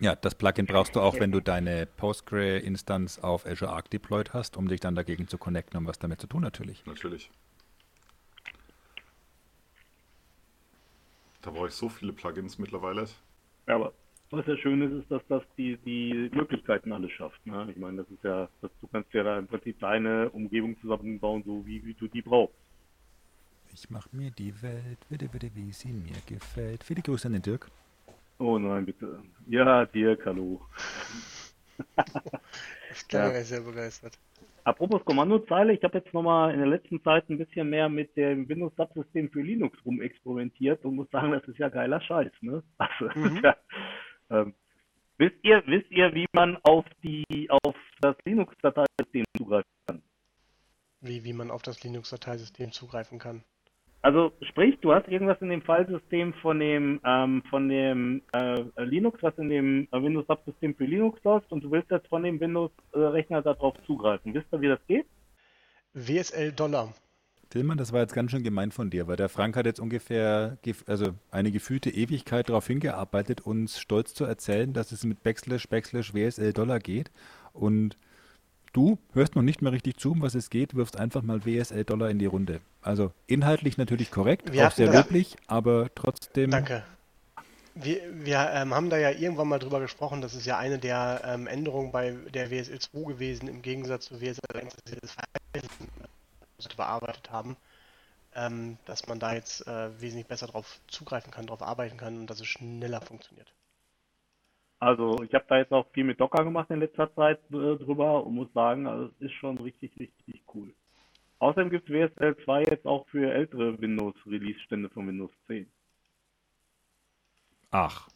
Ja, das Plugin brauchst du auch, wenn du deine Postgre-Instanz auf Azure Arc deployed hast, um dich dann dagegen zu connecten, um was damit zu tun natürlich. Natürlich. Da brauche ich so viele Plugins mittlerweile. Ja, aber was ja schön ist, ist, dass das die, die Möglichkeiten alles schafft. Ne? Ich meine, das ist ja, das, du kannst ja da im Prinzip deine Umgebung zusammenbauen, so wie, wie du die brauchst. Ich mach mir die Welt, bitte, bitte, wie sie mir gefällt. Viele Grüße an den Dirk. Oh nein, bitte. Ja, Dirk, hallo. Ich bin ja. sehr begeistert. Apropos Kommandozeile, ich habe jetzt nochmal in der letzten Zeit ein bisschen mehr mit dem Windows-Subsystem für Linux rumexperimentiert und muss sagen, das ist ja geiler Scheiß, ne? Also, Mhm. ja, ähm, wisst ihr, wisst ihr, wie man auf die, auf das Linux-Dateisystem zugreifen kann? Wie, wie man auf das Linux-Dateisystem zugreifen kann. Also sprich, du hast irgendwas in dem Filesystem von dem ähm, von dem äh, Linux, was in dem äh, Windows Subsystem für Linux läuft und du willst jetzt von dem Windows Rechner darauf zugreifen. Wisst ihr, wie das geht? WSL Dollar. Tillmann, das war jetzt ganz schön gemein von dir, weil der Frank hat jetzt ungefähr gef- also eine gefühlte Ewigkeit darauf hingearbeitet, uns stolz zu erzählen, dass es mit Backslash, Backslash, WSL Dollar geht. Und du hörst noch nicht mehr richtig zu, um was es geht, wirfst einfach mal WSL Dollar in die Runde. Also inhaltlich natürlich korrekt, Wir auch sehr löblich, aber trotzdem. Danke. Wir, wir ähm, haben da ja irgendwann mal drüber gesprochen, das ist ja eine der ähm, Änderungen bei der WSL 2 gewesen, im Gegensatz zu WSL 1, dass wir das Verhalten bearbeitet haben, ähm, dass man da jetzt äh, wesentlich besser drauf zugreifen kann, drauf arbeiten kann und dass es schneller funktioniert. Also ich habe da jetzt auch viel mit Docker gemacht in letzter Zeit äh, drüber und muss sagen, also es ist schon richtig, richtig cool. Außerdem gibt es WSL 2 jetzt auch für ältere Windows-Release-Stände von Windows 10. Ach,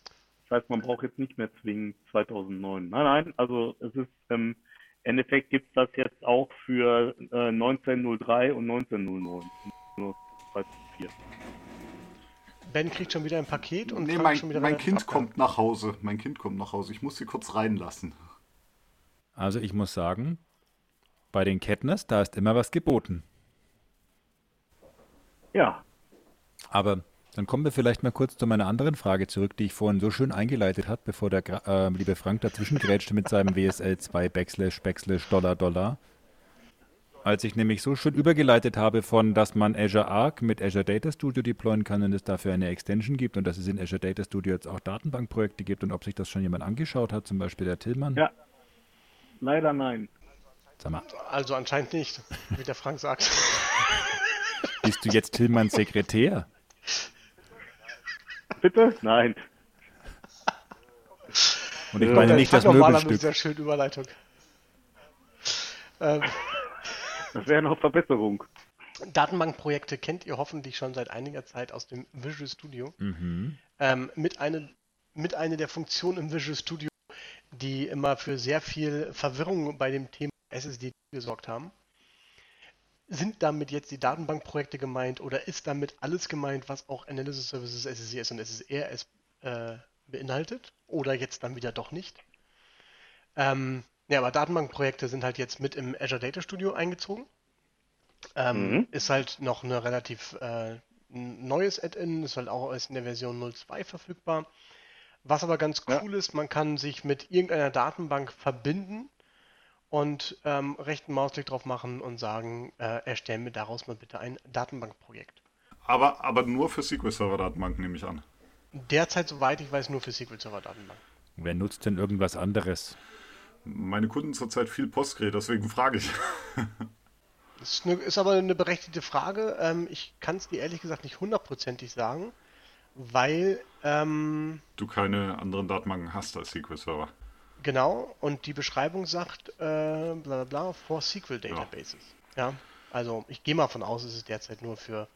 Das heißt, man braucht jetzt nicht mehr zwingend 2009. Nein, nein, also es ist im Endeffekt gibt es das jetzt auch für äh, 1903 und 1909. Nur 2004. Ben kriegt schon wieder ein Paket und Nee, mein, schon wieder mein Kind abgehangen. kommt nach Hause. Mein Kind kommt nach Hause. Ich muss sie kurz reinlassen. also ich muss sagen, bei den Kettners, da ist immer was geboten. Ja, Aber dann kommen wir vielleicht mal kurz zu meiner anderen Frage zurück, die ich vorhin so schön eingeleitet habe, bevor der äh, liebe Frank dazwischen grätschte mit seinem WSL 2 Backslash Backslash Dollar Dollar. Als ich nämlich so schön übergeleitet habe von, dass man Azure Arc mit Azure Data Studio deployen kann und es dafür eine Extension gibt und dass es in Azure Data Studio jetzt auch Datenbankprojekte gibt und ob sich das schon jemand angeschaut hat, zum Beispiel der Tillmann. ja. Leider nein. Sag mal, Also anscheinend nicht, wie der Frank sagt. bist du jetzt Tillmanns Sekretär? Bitte? Nein. Und ich meine nicht das Möbelstück. dieser schönen Überleitung. Ähm, Das wäre noch Verbesserung. Datenbankprojekte kennt ihr hoffentlich schon seit einiger Zeit aus dem Visual Studio. Mhm. Ähm, mit, eine, mit einer der Funktionen im Visual Studio, die immer für sehr viel Verwirrung bei dem Thema SSD gesorgt haben. Sind damit jetzt die Datenbankprojekte gemeint oder ist damit alles gemeint, was auch Analysis Services, SSCS und SSRS äh, beinhaltet? Oder jetzt dann wieder doch nicht? Ähm, ja, aber Datenbankprojekte sind halt jetzt mit im Azure Data Studio eingezogen. Ähm, Mhm. Ist halt noch eine relativ äh, neues Add-in, ist halt auch erst in der Version 0.2 verfügbar. Was aber ganz Ja. cool ist, man kann sich mit irgendeiner Datenbank verbinden und ähm, rechten Mausklick drauf machen und sagen, äh, erstell mir daraus mal bitte ein Datenbankprojekt. Aber, aber nur für SQL-Server-Datenbanken nehme ich an. Derzeit, soweit ich weiß, nur für SQL Server Datenbank. Wer nutzt denn irgendwas anderes? Meine Kunden zurzeit viel Postgre, deswegen frage ich. Das ist, eine, ist aber eine berechtigte Frage. Ähm, ich kann es dir ehrlich gesagt nicht hundertprozentig sagen, weil ähm, Du keine anderen Datenbanken hast als SQL-Server. Genau, und die Beschreibung sagt, äh, bla bla bla, for SQL Databases. Ja, also ich gehe mal von aus, es ist derzeit nur für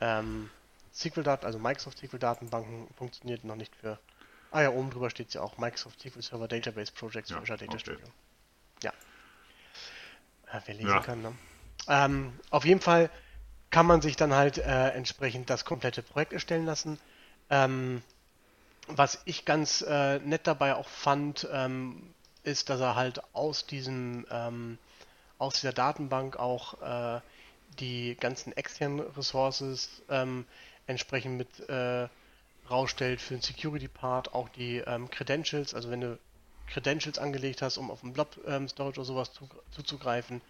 ähm, SQL-Daten, also Microsoft SQL-Datenbanken funktioniert noch nicht für. Ah ja, oben drüber steht ja auch Microsoft SQL Server Database Projects Ja, Azure Data okay. Studio. Ja. ja wer lesen Ja. kann, ne? Ähm, auf jeden Fall kann man sich dann halt äh, entsprechend das komplette Projekt erstellen lassen. Ähm, was ich ganz äh, nett dabei auch fand, ähm, ist, dass er halt aus diesem ähm, aus dieser Datenbank auch äh, die ganzen externen Ressources ähm, entsprechend mit äh, rausstellt für den Security-Part, auch die ähm, Credentials, also wenn du Credentials angelegt hast, um auf den Blob ähm, Storage oder sowas zu, zuzugreifen,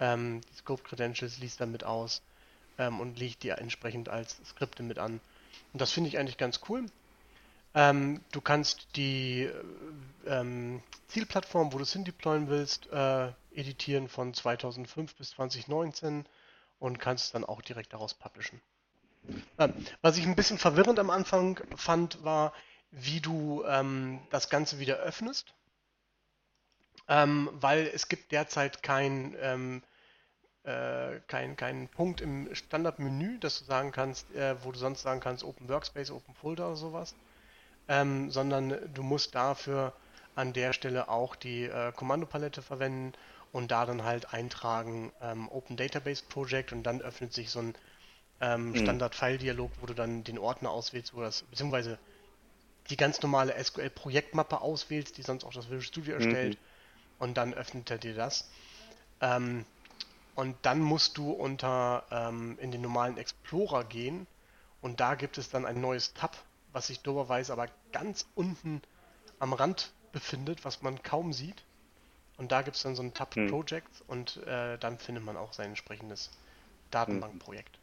ähm, die Scope Credentials liest dann mit aus ähm, und legt die entsprechend als Skripte mit an. Und das finde ich eigentlich ganz cool. Ähm, du kannst die äh, Zielplattform, wo du es hin deployen willst, äh, editieren von 2005 bis 2019 und kannst es dann auch direkt daraus publishen. Was ich ein bisschen verwirrend am Anfang fand, war, wie du ähm, das Ganze wieder öffnest. Ähm, weil es gibt derzeit kein, ähm, äh, kein, keinen Punkt im Standardmenü, dass du sagen kannst, äh, wo du sonst sagen kannst, Open Workspace, Open Folder oder sowas, ähm, sondern du musst dafür an der Stelle auch die äh, Kommandopalette verwenden und da dann halt eintragen ähm, Open Database Project und dann öffnet sich so ein ähm, Mhm. Standard-File-Dialog, wo du dann den Ordner auswählst, wo das, beziehungsweise die ganz normale SQL-Projektmappe auswählst, die sonst auch das Visual Studio erstellt. Und dann öffnet er dir das. Ähm, und dann musst du unter ähm, in den normalen Explorer gehen und da gibt es dann ein neues Tab, was sich doberweise aber ganz unten am Rand befindet, was man kaum sieht. Und da gibt es dann so ein Tab Hm. Projects und äh, dann findet man auch sein entsprechendes Datenbankprojekt.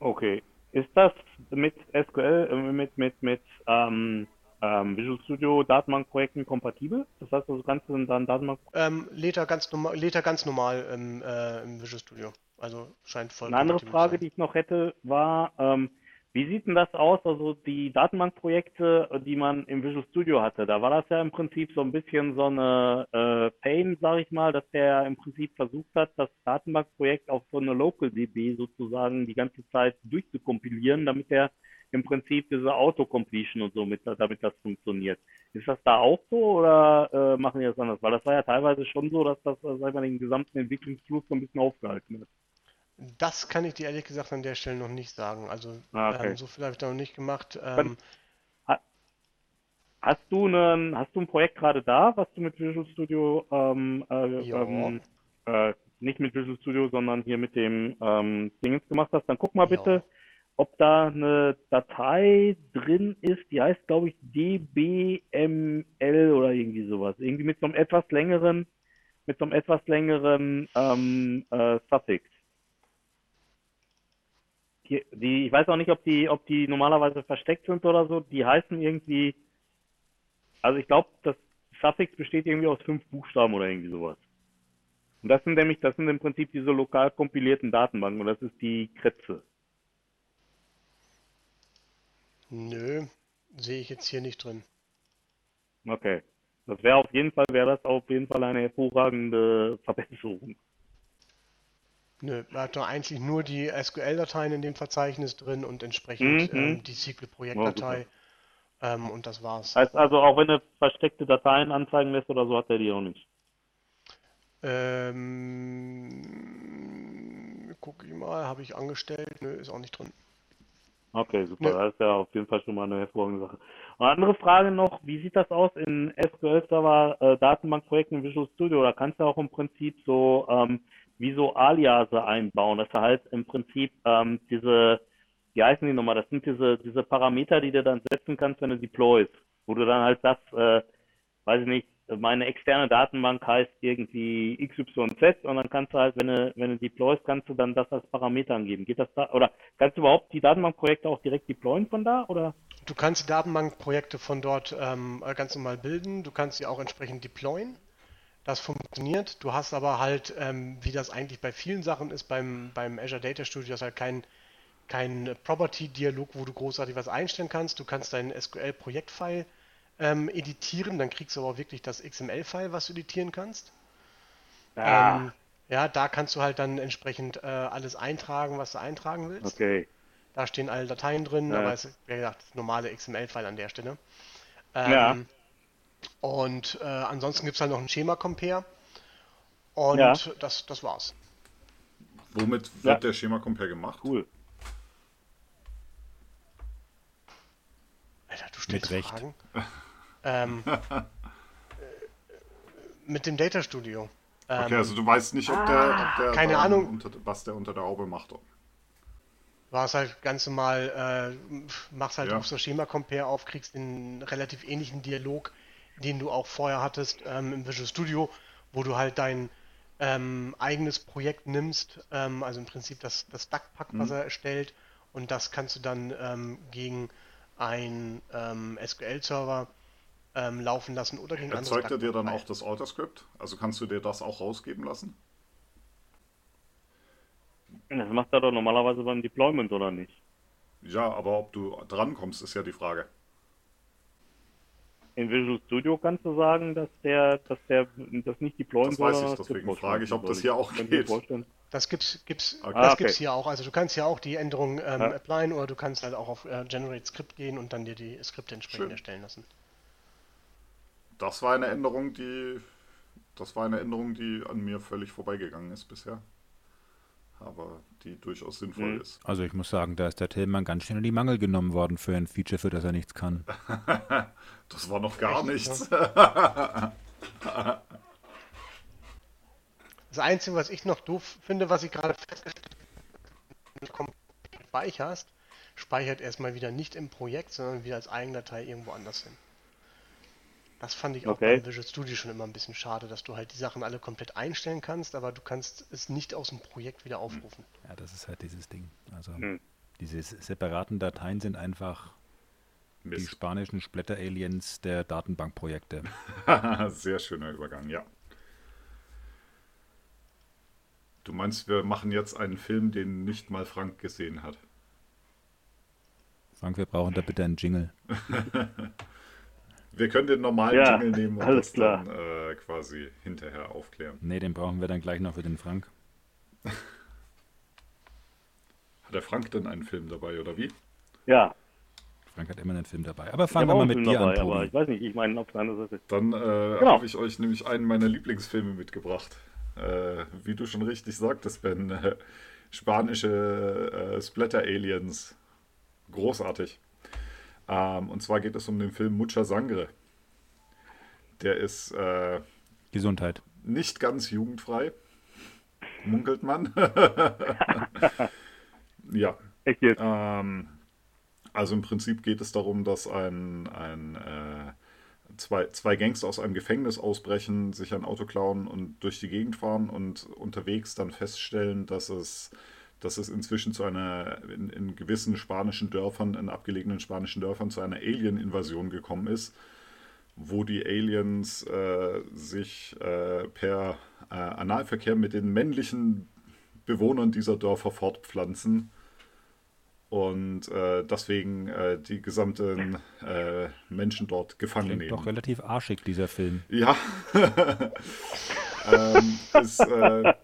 Okay. Ist das mit SQL, äh, mit, mit, mit ähm, ähm, Visual Studio Datenbankprojekten kompatibel? Das heißt, also kannst du dann Datenbank. Ähm, er ganz normal, er ganz normal im, äh, im Visual Studio. Also scheint voll Eine andere Frage, die ich noch hätte, war, ähm, wie sieht denn das aus? Also die Datenbankprojekte, die man im Visual Studio hatte, da war das ja im Prinzip so ein bisschen so eine äh, Pain, sage ich mal, dass der im Prinzip versucht hat, das Datenbankprojekt auf so eine Local DB sozusagen die ganze Zeit durchzukompilieren, damit er im Prinzip diese Autocompletion und so mit, damit das funktioniert. Ist das da auch so oder äh, machen die das anders? Weil das war ja teilweise schon so, dass das, äh, sag ich mal, den gesamten Entwicklungsfluss so ein bisschen aufgehalten hat. Das kann ich dir ehrlich gesagt an der Stelle noch nicht sagen. Also Ah, okay. ähm, so viel habe ich da noch nicht gemacht. Ähm, Hast du einen, hast du ein Projekt gerade da, was du mit Visual Studio, ähm, äh, ähm, äh, nicht mit Visual Studio, sondern hier mit dem ähm, Dingens gemacht hast? Dann guck mal bitte, Ja. ob da eine Datei drin ist, die heißt, glaube ich, DBML oder irgendwie sowas. Irgendwie mit so einem etwas längeren, mit so einem etwas längeren ähm, äh, Suffix. Die, die, ich weiß auch nicht, ob die, ob die normalerweise versteckt sind oder so. Die heißen irgendwie, also ich glaube, das Suffix besteht irgendwie aus fünf Buchstaben oder irgendwie sowas. Und das sind nämlich, das sind im Prinzip diese lokal kompilierten Datenbanken und das ist die Kretze. nö, sehe ich jetzt hier nicht drin. Okay. Das wäre auf jeden Fall, wäre das auf jeden Fall eine hervorragende Verbesserung. Nö, er hat doch eigentlich nur die SQL-Dateien in dem Verzeichnis drin und entsprechend Mhm. ähm, die SQL-Projektdatei. ähm, und das war's. Heißt also, auch wenn er versteckte Dateien anzeigen lässt oder so, hat er die auch nicht. Ähm, gucke ich mal, habe ich angestellt? Nö, ist auch nicht drin. Okay, super. Nö. Das ist ja auf jeden Fall schon mal eine hervorragende Sache. Und eine andere Frage noch, wie sieht das aus in SQL Server äh, Datenbankprojekten in Visual Studio? Da kannst du auch im Prinzip so ähm, wie so Aliase einbauen, dass du halt im Prinzip ähm, diese, wie heißen die nochmal? Das sind diese diese Parameter, die du dann setzen kannst, wenn du deployst, wo du dann halt sagst, äh, weiß ich nicht, meine externe Datenbank heißt irgendwie XYZ und dann kannst du halt, wenn du, wenn du deployst, kannst du dann das als Parameter angeben. Geht das da? Oder kannst du überhaupt die Datenbankprojekte auch direkt deployen von da? Oder? Du kannst die Datenbankprojekte von dort ähm, ganz normal bilden. Du kannst sie auch entsprechend deployen. Das funktioniert. Du hast aber halt, ähm, wie das eigentlich bei vielen Sachen ist, beim, beim Azure Data Studio, hast halt kein, kein Property-Dialog, wo du großartig was einstellen kannst. Du kannst deinen SQL-Projektfile ähm, editieren, dann kriegst du aber auch wirklich das XML-File, was du editieren kannst. Ah, Ähm, ja, da kannst du halt dann entsprechend äh, alles eintragen, was du eintragen willst. okay. Da stehen alle Dateien drin, Ja. aber es ist, wie gesagt, das normale XML-File an der Stelle. Ja. Ähm, Und äh, ansonsten gibt es halt noch ein Schema-Compare. Und Ja. das, das war's. Womit wird Ja. der Schema Compare gemacht? Cool. Alter, du stellst Recht. Fragen. ähm, äh, mit dem Data Studio. Ähm, Okay, also du weißt nicht, ob der, ob der keine da Ahnung. Unter, was der unter der Haube macht. Du hast halt ganz normal, äh, machst halt Ja. auf so Schema Compare auf, kriegst den relativ ähnlichen Dialog, den du auch vorher hattest ähm, im Visual Studio, wo du halt dein ähm, eigenes Projekt nimmst, ähm, also im Prinzip das, das DAC-Pack, Mhm. was er erstellt, und das kannst du dann ähm, gegen einen ähm, SQL-Server ähm, laufen lassen oder gegen anderes Erzeugt er dir dann auch das Autoscript? Also kannst du dir das auch rausgeben lassen? Das macht er doch normalerweise beim Deployment, oder nicht? Ja, aber ob du drankommst, ist ja die Frage. In Visual Studio kannst du sagen, dass der, dass der das nicht deployen Das soll. weiß ich, das deswegen frage ich, ob das hier auch geht. Das gibt's, gibt's, Okay. das Ah, okay. gibt's hier auch. Also du kannst ja auch die Änderungen ähm, Ja. applyen oder du kannst halt auch auf äh, Generate Script gehen und dann dir die Skripte entsprechend Schön. erstellen lassen. Das war eine Änderung, die. Das war eine Änderung, die an mir völlig vorbeigegangen ist bisher. Aber die durchaus sinnvoll Mhm. ist. Also ich muss sagen, da ist der Tillmann ganz schön in die Mangel genommen worden für ein Feature, für das er nichts kann. Das war noch gar Echt? nichts. Das Einzige, was ich noch doof finde, was ich gerade festgestellt habe, wenn du komplett speicherst, speichert erstmal wieder nicht im Projekt, sondern wieder als Eigendatei irgendwo anders hin. Das fand ich auch Okay. beim Visual Studio schon immer ein bisschen schade, dass du halt die Sachen alle komplett einstellen kannst, aber du kannst es nicht aus dem Projekt wieder aufrufen. Ja, das ist halt dieses Ding. Also Hm. diese separaten Dateien sind einfach die Mist. spanischen Splatter-Aliens der Datenbankprojekte. Sehr schöner Übergang, ja. Du meinst, wir machen jetzt einen Film, den nicht mal Frank gesehen hat. Frank, wir brauchen da bitte einen Jingle. Wir können den normalen Ja, Jingle nehmen und alles das klar. dann äh, quasi hinterher aufklären. Nee, den brauchen wir dann gleich noch für den Frank. Hat der Frank denn einen Film dabei oder wie? Ja, Frank hat immer einen Film dabei. Aber fangen wir mal mit Film dir dabei, an, aber ich weiß nicht, ich meine auf der anderen Seite. Dann äh, Genau. habe ich euch nämlich einen meiner Lieblingsfilme mitgebracht. Äh, wie du schon richtig sagtest, Ben. Äh, spanische äh, Splatter-Aliens. Großartig. Ähm, und zwar geht es um den Film Mucha Sangre. Der ist äh, Gesundheit. nicht ganz jugendfrei, munkelt man. ja, Echt jetzt? ähm, also im Prinzip geht es darum, dass ein, ein äh, zwei, zwei Gangster aus einem Gefängnis ausbrechen, sich ein Auto klauen und durch die Gegend fahren und unterwegs dann feststellen, dass es, dass es inzwischen zu einer, in, in gewissen spanischen Dörfern, in abgelegenen spanischen Dörfern zu einer Alien-Invasion gekommen ist, wo die Aliens äh, sich äh, per äh, Analverkehr mit den männlichen Bewohnern dieser Dörfer fortpflanzen und äh, deswegen äh, die gesamten äh, Menschen dort gefangen Klingt nehmen. doch relativ arschig, dieser Film. Ja. ähm, ist, äh,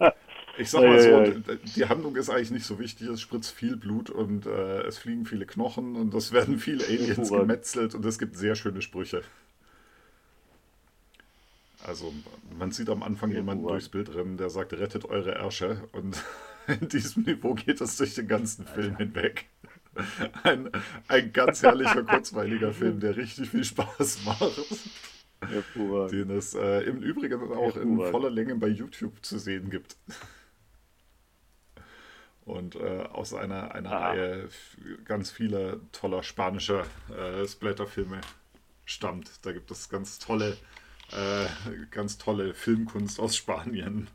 ich sag mal so, die Handlung ist eigentlich nicht so wichtig. Es spritzt viel Blut und äh, es fliegen viele Knochen und es werden viele Aliens gemetzelt und es gibt sehr schöne Sprüche. Also man sieht am Anfang jemanden Hervorragend. durchs Bild rennen, der sagt, rettet eure Ärsche und in diesem Niveau geht es durch den ganzen Film hinweg. Ein, ein ganz herrlicher, kurzweiliger Film, der richtig viel Spaß macht. Hervorragend. Den es äh, im Übrigen auch in voller Länge bei YouTube zu sehen gibt. Und äh, aus einer, einer Ah. Reihe ganz vieler toller spanischer äh, Splatter-Filme stammt. Da gibt es ganz tolle, äh, ganz tolle Filmkunst aus Spanien.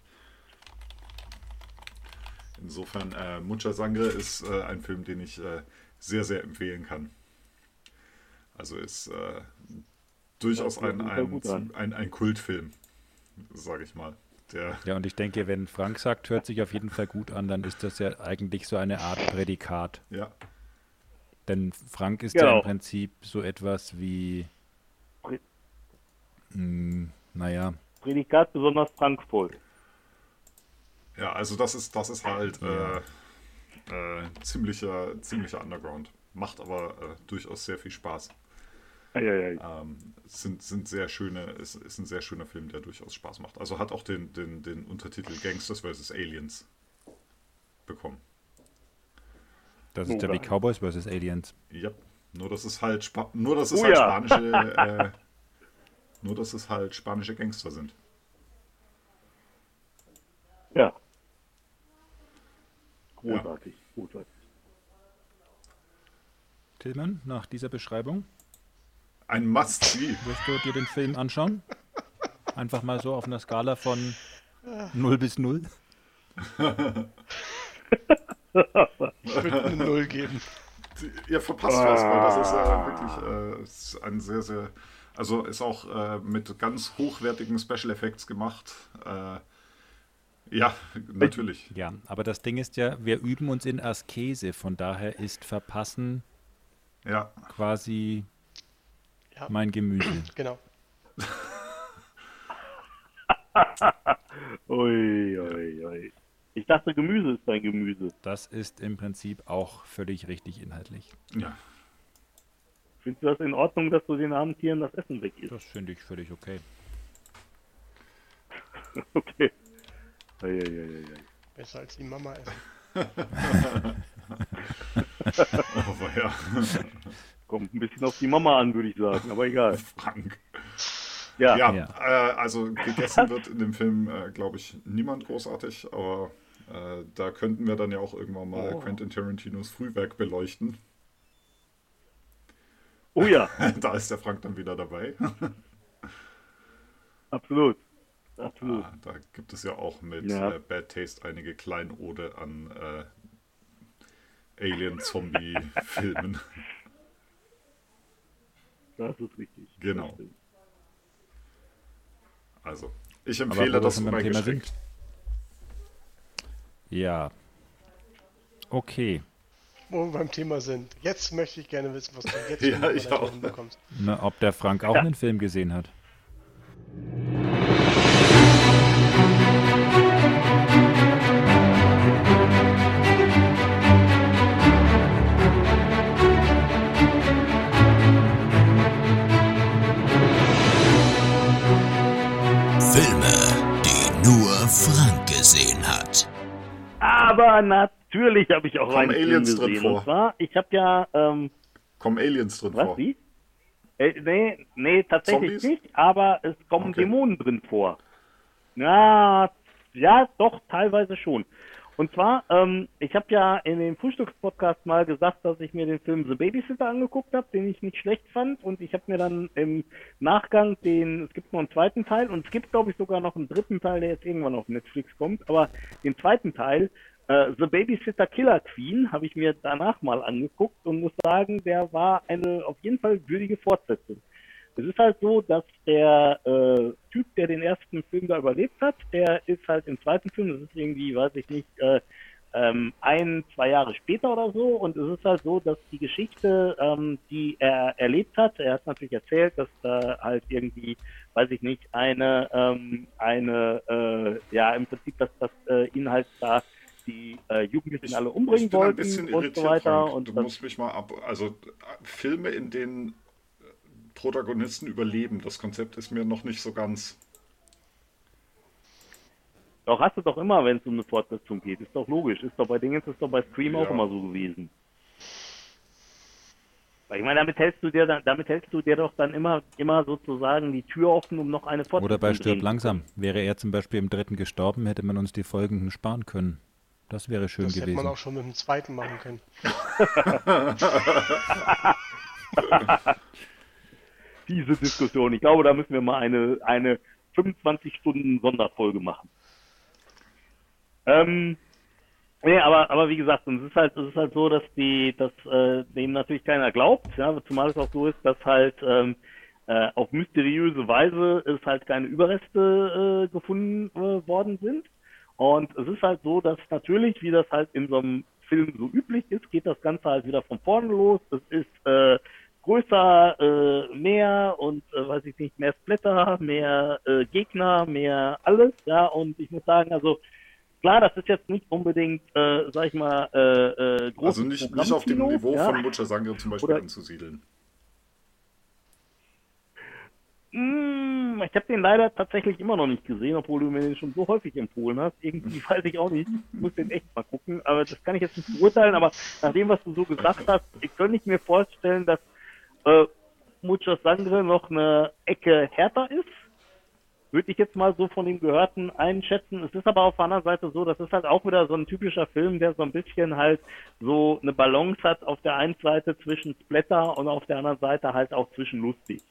Insofern, äh, Mucha Sangre ist äh, ein Film, den ich äh, sehr, sehr empfehlen kann. Also ist äh, durchaus ein, ein, ein, ein Kultfilm, sage ich mal. Der, Ja, und ich denke, wenn Frank sagt, hört sich auf jeden Fall gut an, dann ist das ja eigentlich so eine Art Prädikat. ja, Denn Frank ist ja Genau. im Prinzip so etwas wie, Prä- mh, naja, Prädikat besonders Frankfurt. ja, also das ist, das ist halt äh, äh, ziemlicher, ziemlicher Underground. Macht aber äh, durchaus sehr viel Spaß. Ähm, es sind, sind sehr schöne, es ist ein sehr schöner Film, der durchaus Spaß macht. Also hat auch den, den, den Untertitel Gangsters vs. Aliens bekommen. das ist ja wie. Cowboys vs. Aliens. Ja, nur dass es halt, Spa nur dass es Oh halt ja. spanische, äh, nur dass es halt spanische Gangster sind. Ja. Großartig, großartig. Tillmann, nach dieser Beschreibung? Ein Must-See. Wirst du dir den Film anschauen? Einfach mal so auf einer Skala von 0 bis 0? Ich würde eine Null geben. Ihr verpasst was, weil das ist äh, wirklich äh, ist ein sehr, sehr. Also ist auch äh, mit ganz hochwertigen Special Effects gemacht. Äh, ja, natürlich. Ja, aber das Ding ist ja, wir üben uns in Askese, von daher ist Verpassen Ja, quasi Ja. mein Gemüse. Genau. Ui, ui, ui. Ich dachte, Gemüse ist dein Gemüse. Das ist im Prinzip auch völlig richtig inhaltlich. ja. Findest du das in Ordnung, dass du den armen Tieren das Essen weg isst? Das finde ich völlig okay. Okay. Ui, ui, ui, ui. Besser als die Mama essen. Aber ja, Kommt ein bisschen auf die Mama an, würde ich sagen, aber egal. Frank. Ja, Ja, Ja. Äh, also gegessen wird in dem Film, äh, glaube ich, niemand großartig, aber äh, da könnten wir dann ja auch irgendwann mal Oh. Quentin Tarantinos Frühwerk beleuchten. Oh ja, da ist der Frank dann wieder dabei. absolut. Absolut. Ah, da gibt es ja auch mit Ja. äh, Bad Taste einige Kleinode an äh, Alien-Zombie-Filmen. Das ist richtig. Genau. Also, ich empfehle das schon beim Thema uneingeschränkt. sind. Ja. Okay. Wo wir beim Thema sind. Jetzt möchte ich gerne wissen, was du jetzt Ja, ich auch. Bekommst. Na, ob der Frank auch einen Film gesehen hat. Aber natürlich habe ich auch Kommen einen Aliens Film drin gesehen. vor? Und zwar, ich habe ja, ähm, Kommen Aliens drin was, vor? wie? Äh, nee, nee, tatsächlich Zombies? nicht, aber es kommen Okay. Dämonen drin vor. Ja, ja, doch, teilweise schon. Und zwar, ähm, ich habe ja in dem Frühstückspodcast mal gesagt, dass ich mir den Film The Babysitter angeguckt habe, den ich nicht schlecht fand. Und ich habe mir dann im Nachgang den, es gibt noch einen zweiten Teil und es gibt, glaube ich, sogar noch einen dritten Teil, der jetzt irgendwann auf Netflix kommt. Aber den zweiten Teil, äh, The Babysitter Killer Queen, habe ich mir danach mal angeguckt und muss sagen, der war eine auf jeden Fall würdige Fortsetzung. Es ist halt so, dass der äh, Typ, der den ersten Film da überlebt hat, der ist halt im zweiten Film, das ist irgendwie, weiß ich nicht, äh, ähm, ein, zwei Jahre später oder so. Und es ist halt so, dass die Geschichte, ähm, die er erlebt hat, er hat natürlich erzählt, dass da halt irgendwie, weiß ich nicht, eine, ähm, eine, äh, ja, im Prinzip, dass das äh, ihn halt da die äh, Jugendlichen alle umbringen ich bin ein wollten bisschen und irritiert, so weiter. Frank. Und du das, musst mich mal ab. Also äh, Filme, in denen äh, Protagonisten überleben, das Konzept ist mir noch nicht so ganz. Doch hast du doch immer, wenn es um eine Fortsetzung geht. Ist doch logisch. Ist doch bei Dingens, ist doch bei Scream auch Ja. immer so gewesen. Weil ich meine, damit hältst du dir dann, damit hältst du dir doch dann immer, immer sozusagen die Tür offen, um noch eine Fortsetzung Oder bei Stirb zu langsam. Wäre er zum Beispiel im dritten gestorben, hätte man uns die folgenden sparen können. Das wäre schön Das hätte gewesen. man auch schon mit dem zweiten machen können. diese Diskussion. Ich glaube, da müssen wir mal eine, eine 25 Stunden Sonderfolge machen. Ähm, nee, aber, aber wie gesagt, es ist halt, es ist halt so, dass die, dass äh, dem natürlich keiner glaubt, ja, zumal es auch so ist, dass halt ähm, äh, auf mysteriöse Weise es halt keine Überreste äh, gefunden äh, worden sind. Und es ist halt so, dass natürlich, wie das halt in so einem Film so üblich ist, geht das Ganze halt wieder von vorne los. Es ist äh, größer, äh, mehr und äh, weiß ich nicht, mehr Splitter, mehr äh, Gegner, mehr alles, ja. Und ich muss sagen, also klar, das ist jetzt nicht unbedingt, äh, sag ich mal, äh, äh, großes Also nicht, nicht auf dem Niveau ja. von Mucha Sangre zum Beispiel Oder- anzusiedeln. Mm, ich habe den leider tatsächlich immer noch nicht gesehen, obwohl du mir den schon so häufig empfohlen hast. Irgendwie weiß ich auch nicht. Ich muss den echt mal gucken. Aber das kann ich jetzt nicht beurteilen. Aber nach dem, was du so gesagt hast, ich könnte ich mir vorstellen, dass äh, Muchos Sangre noch eine Ecke härter ist. würde ich jetzt mal so von dem Gehörten einschätzen. Es ist aber auf der anderen Seite so, das ist halt auch wieder so ein typischer Film, der so ein bisschen halt so eine Balance hat auf der einen Seite zwischen Splatter und auf der anderen Seite halt auch zwischen lustig.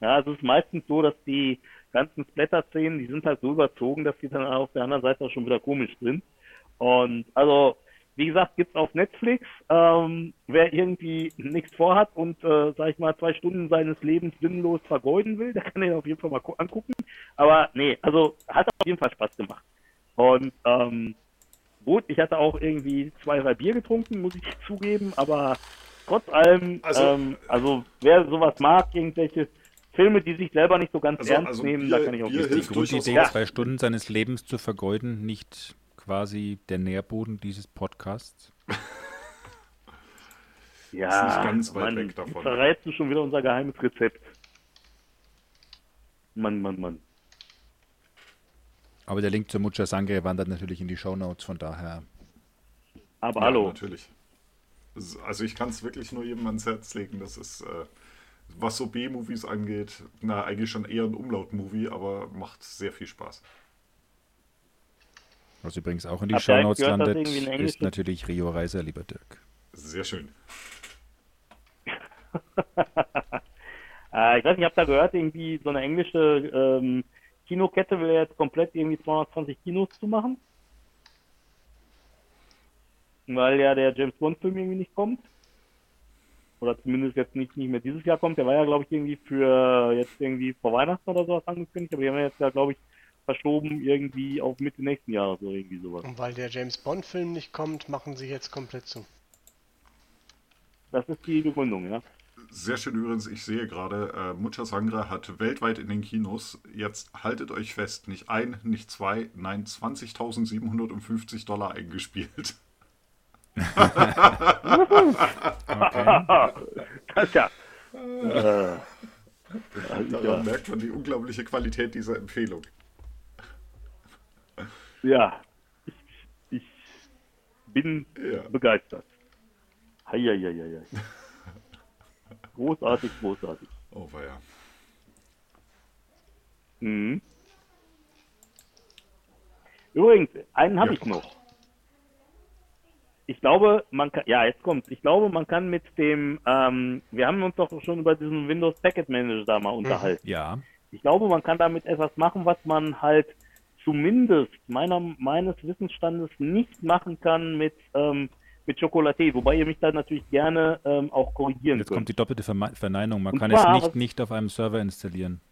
Ja, es ist meistens so, dass die ganzen Splatter-Szenen, die sind halt so überzogen, dass die dann auf der anderen Seite auch schon wieder komisch sind. Und also, wie gesagt, gibt's auf Netflix. Ähm, wer irgendwie nichts vorhat und, äh, sag ich mal, zwei Stunden seines Lebens sinnlos vergeuden will, der kann den auf jeden Fall mal angucken. Aber nee, also hat auf jeden Fall Spaß gemacht. Und ähm, gut, ich hatte auch irgendwie zwei, drei Bier getrunken, muss ich zugeben, aber trotz allem, Also- ähm, also wer sowas mag, irgendwelche Filme, die sich selber nicht so ganz Also- ernst also nehmen, Bier- da kann ich auch nicht Die hilft durchaus Grundidee, Ja. zwei Stunden seines Lebens zu vergeuden, nicht quasi der Nährboden dieses Podcasts. Ja, Ist nicht ganz weit Mann, weg davon. verrätst du schon wieder unser geheimes Rezept. Mann, Mann, Mann. Aber der Link zur Mucha Sangre wandert natürlich in die Shownotes, von daher. Aber Ja, hallo. natürlich. Also ich kann es wirklich nur jedem ans Herz legen. Das ist, äh, was so B-Movies angeht, na eigentlich schon eher ein Umlaut-Movie, aber macht sehr viel Spaß. Was übrigens auch in die Shownotes landet, ist natürlich Rio Reiser, lieber Dirk. Sehr schön. Äh, ich weiß nicht, ich habe da gehört, irgendwie so eine englische ähm, Kinokette will jetzt komplett irgendwie 220 Kinos zu machen. Weil ja der James Bond-Film irgendwie nicht kommt. Oder zumindest jetzt nicht, nicht mehr dieses Jahr kommt. Der war ja, glaube ich, irgendwie für jetzt irgendwie vor Weihnachten oder sowas angekündigt. Aber die haben ja jetzt ja, glaube ich, verschoben irgendwie auf Mitte nächsten Jahres oder irgendwie sowas. Und weil der James Bond-Film nicht kommt, machen sie jetzt komplett zu. Das ist die Begründung, ja. Sehr schön übrigens, ich sehe gerade, äh, Mucha Sangre hat weltweit in den Kinos, jetzt haltet euch fest, nicht ein, nicht zwei, nein 20.750 Dollar eingespielt. Das ist ja. Äh, Daran merkt man die unglaubliche Qualität dieser Empfehlung. ja. Ich, ich bin Ja. begeistert. Heieieiei. Großartig, großartig. Oh, war ja. Mhm. Übrigens, einen habe Ja. ich noch. Ich glaube, man kann, ja, jetzt kommt's. Ich glaube, man kann mit dem, ähm, wir haben uns doch schon über diesen Windows Packet Manager da mal unterhalten. Ja, Ich glaube, man kann damit etwas machen, was man halt zumindest meiner, meines Wissensstandes nicht machen kann mit, ähm, mit Chocolatier, wobei ihr mich da natürlich gerne ähm, auch korrigieren jetzt könnt. kommt die doppelte Verme Verneinung. Man Und kann zwar, es nicht, nicht auf einem Server installieren.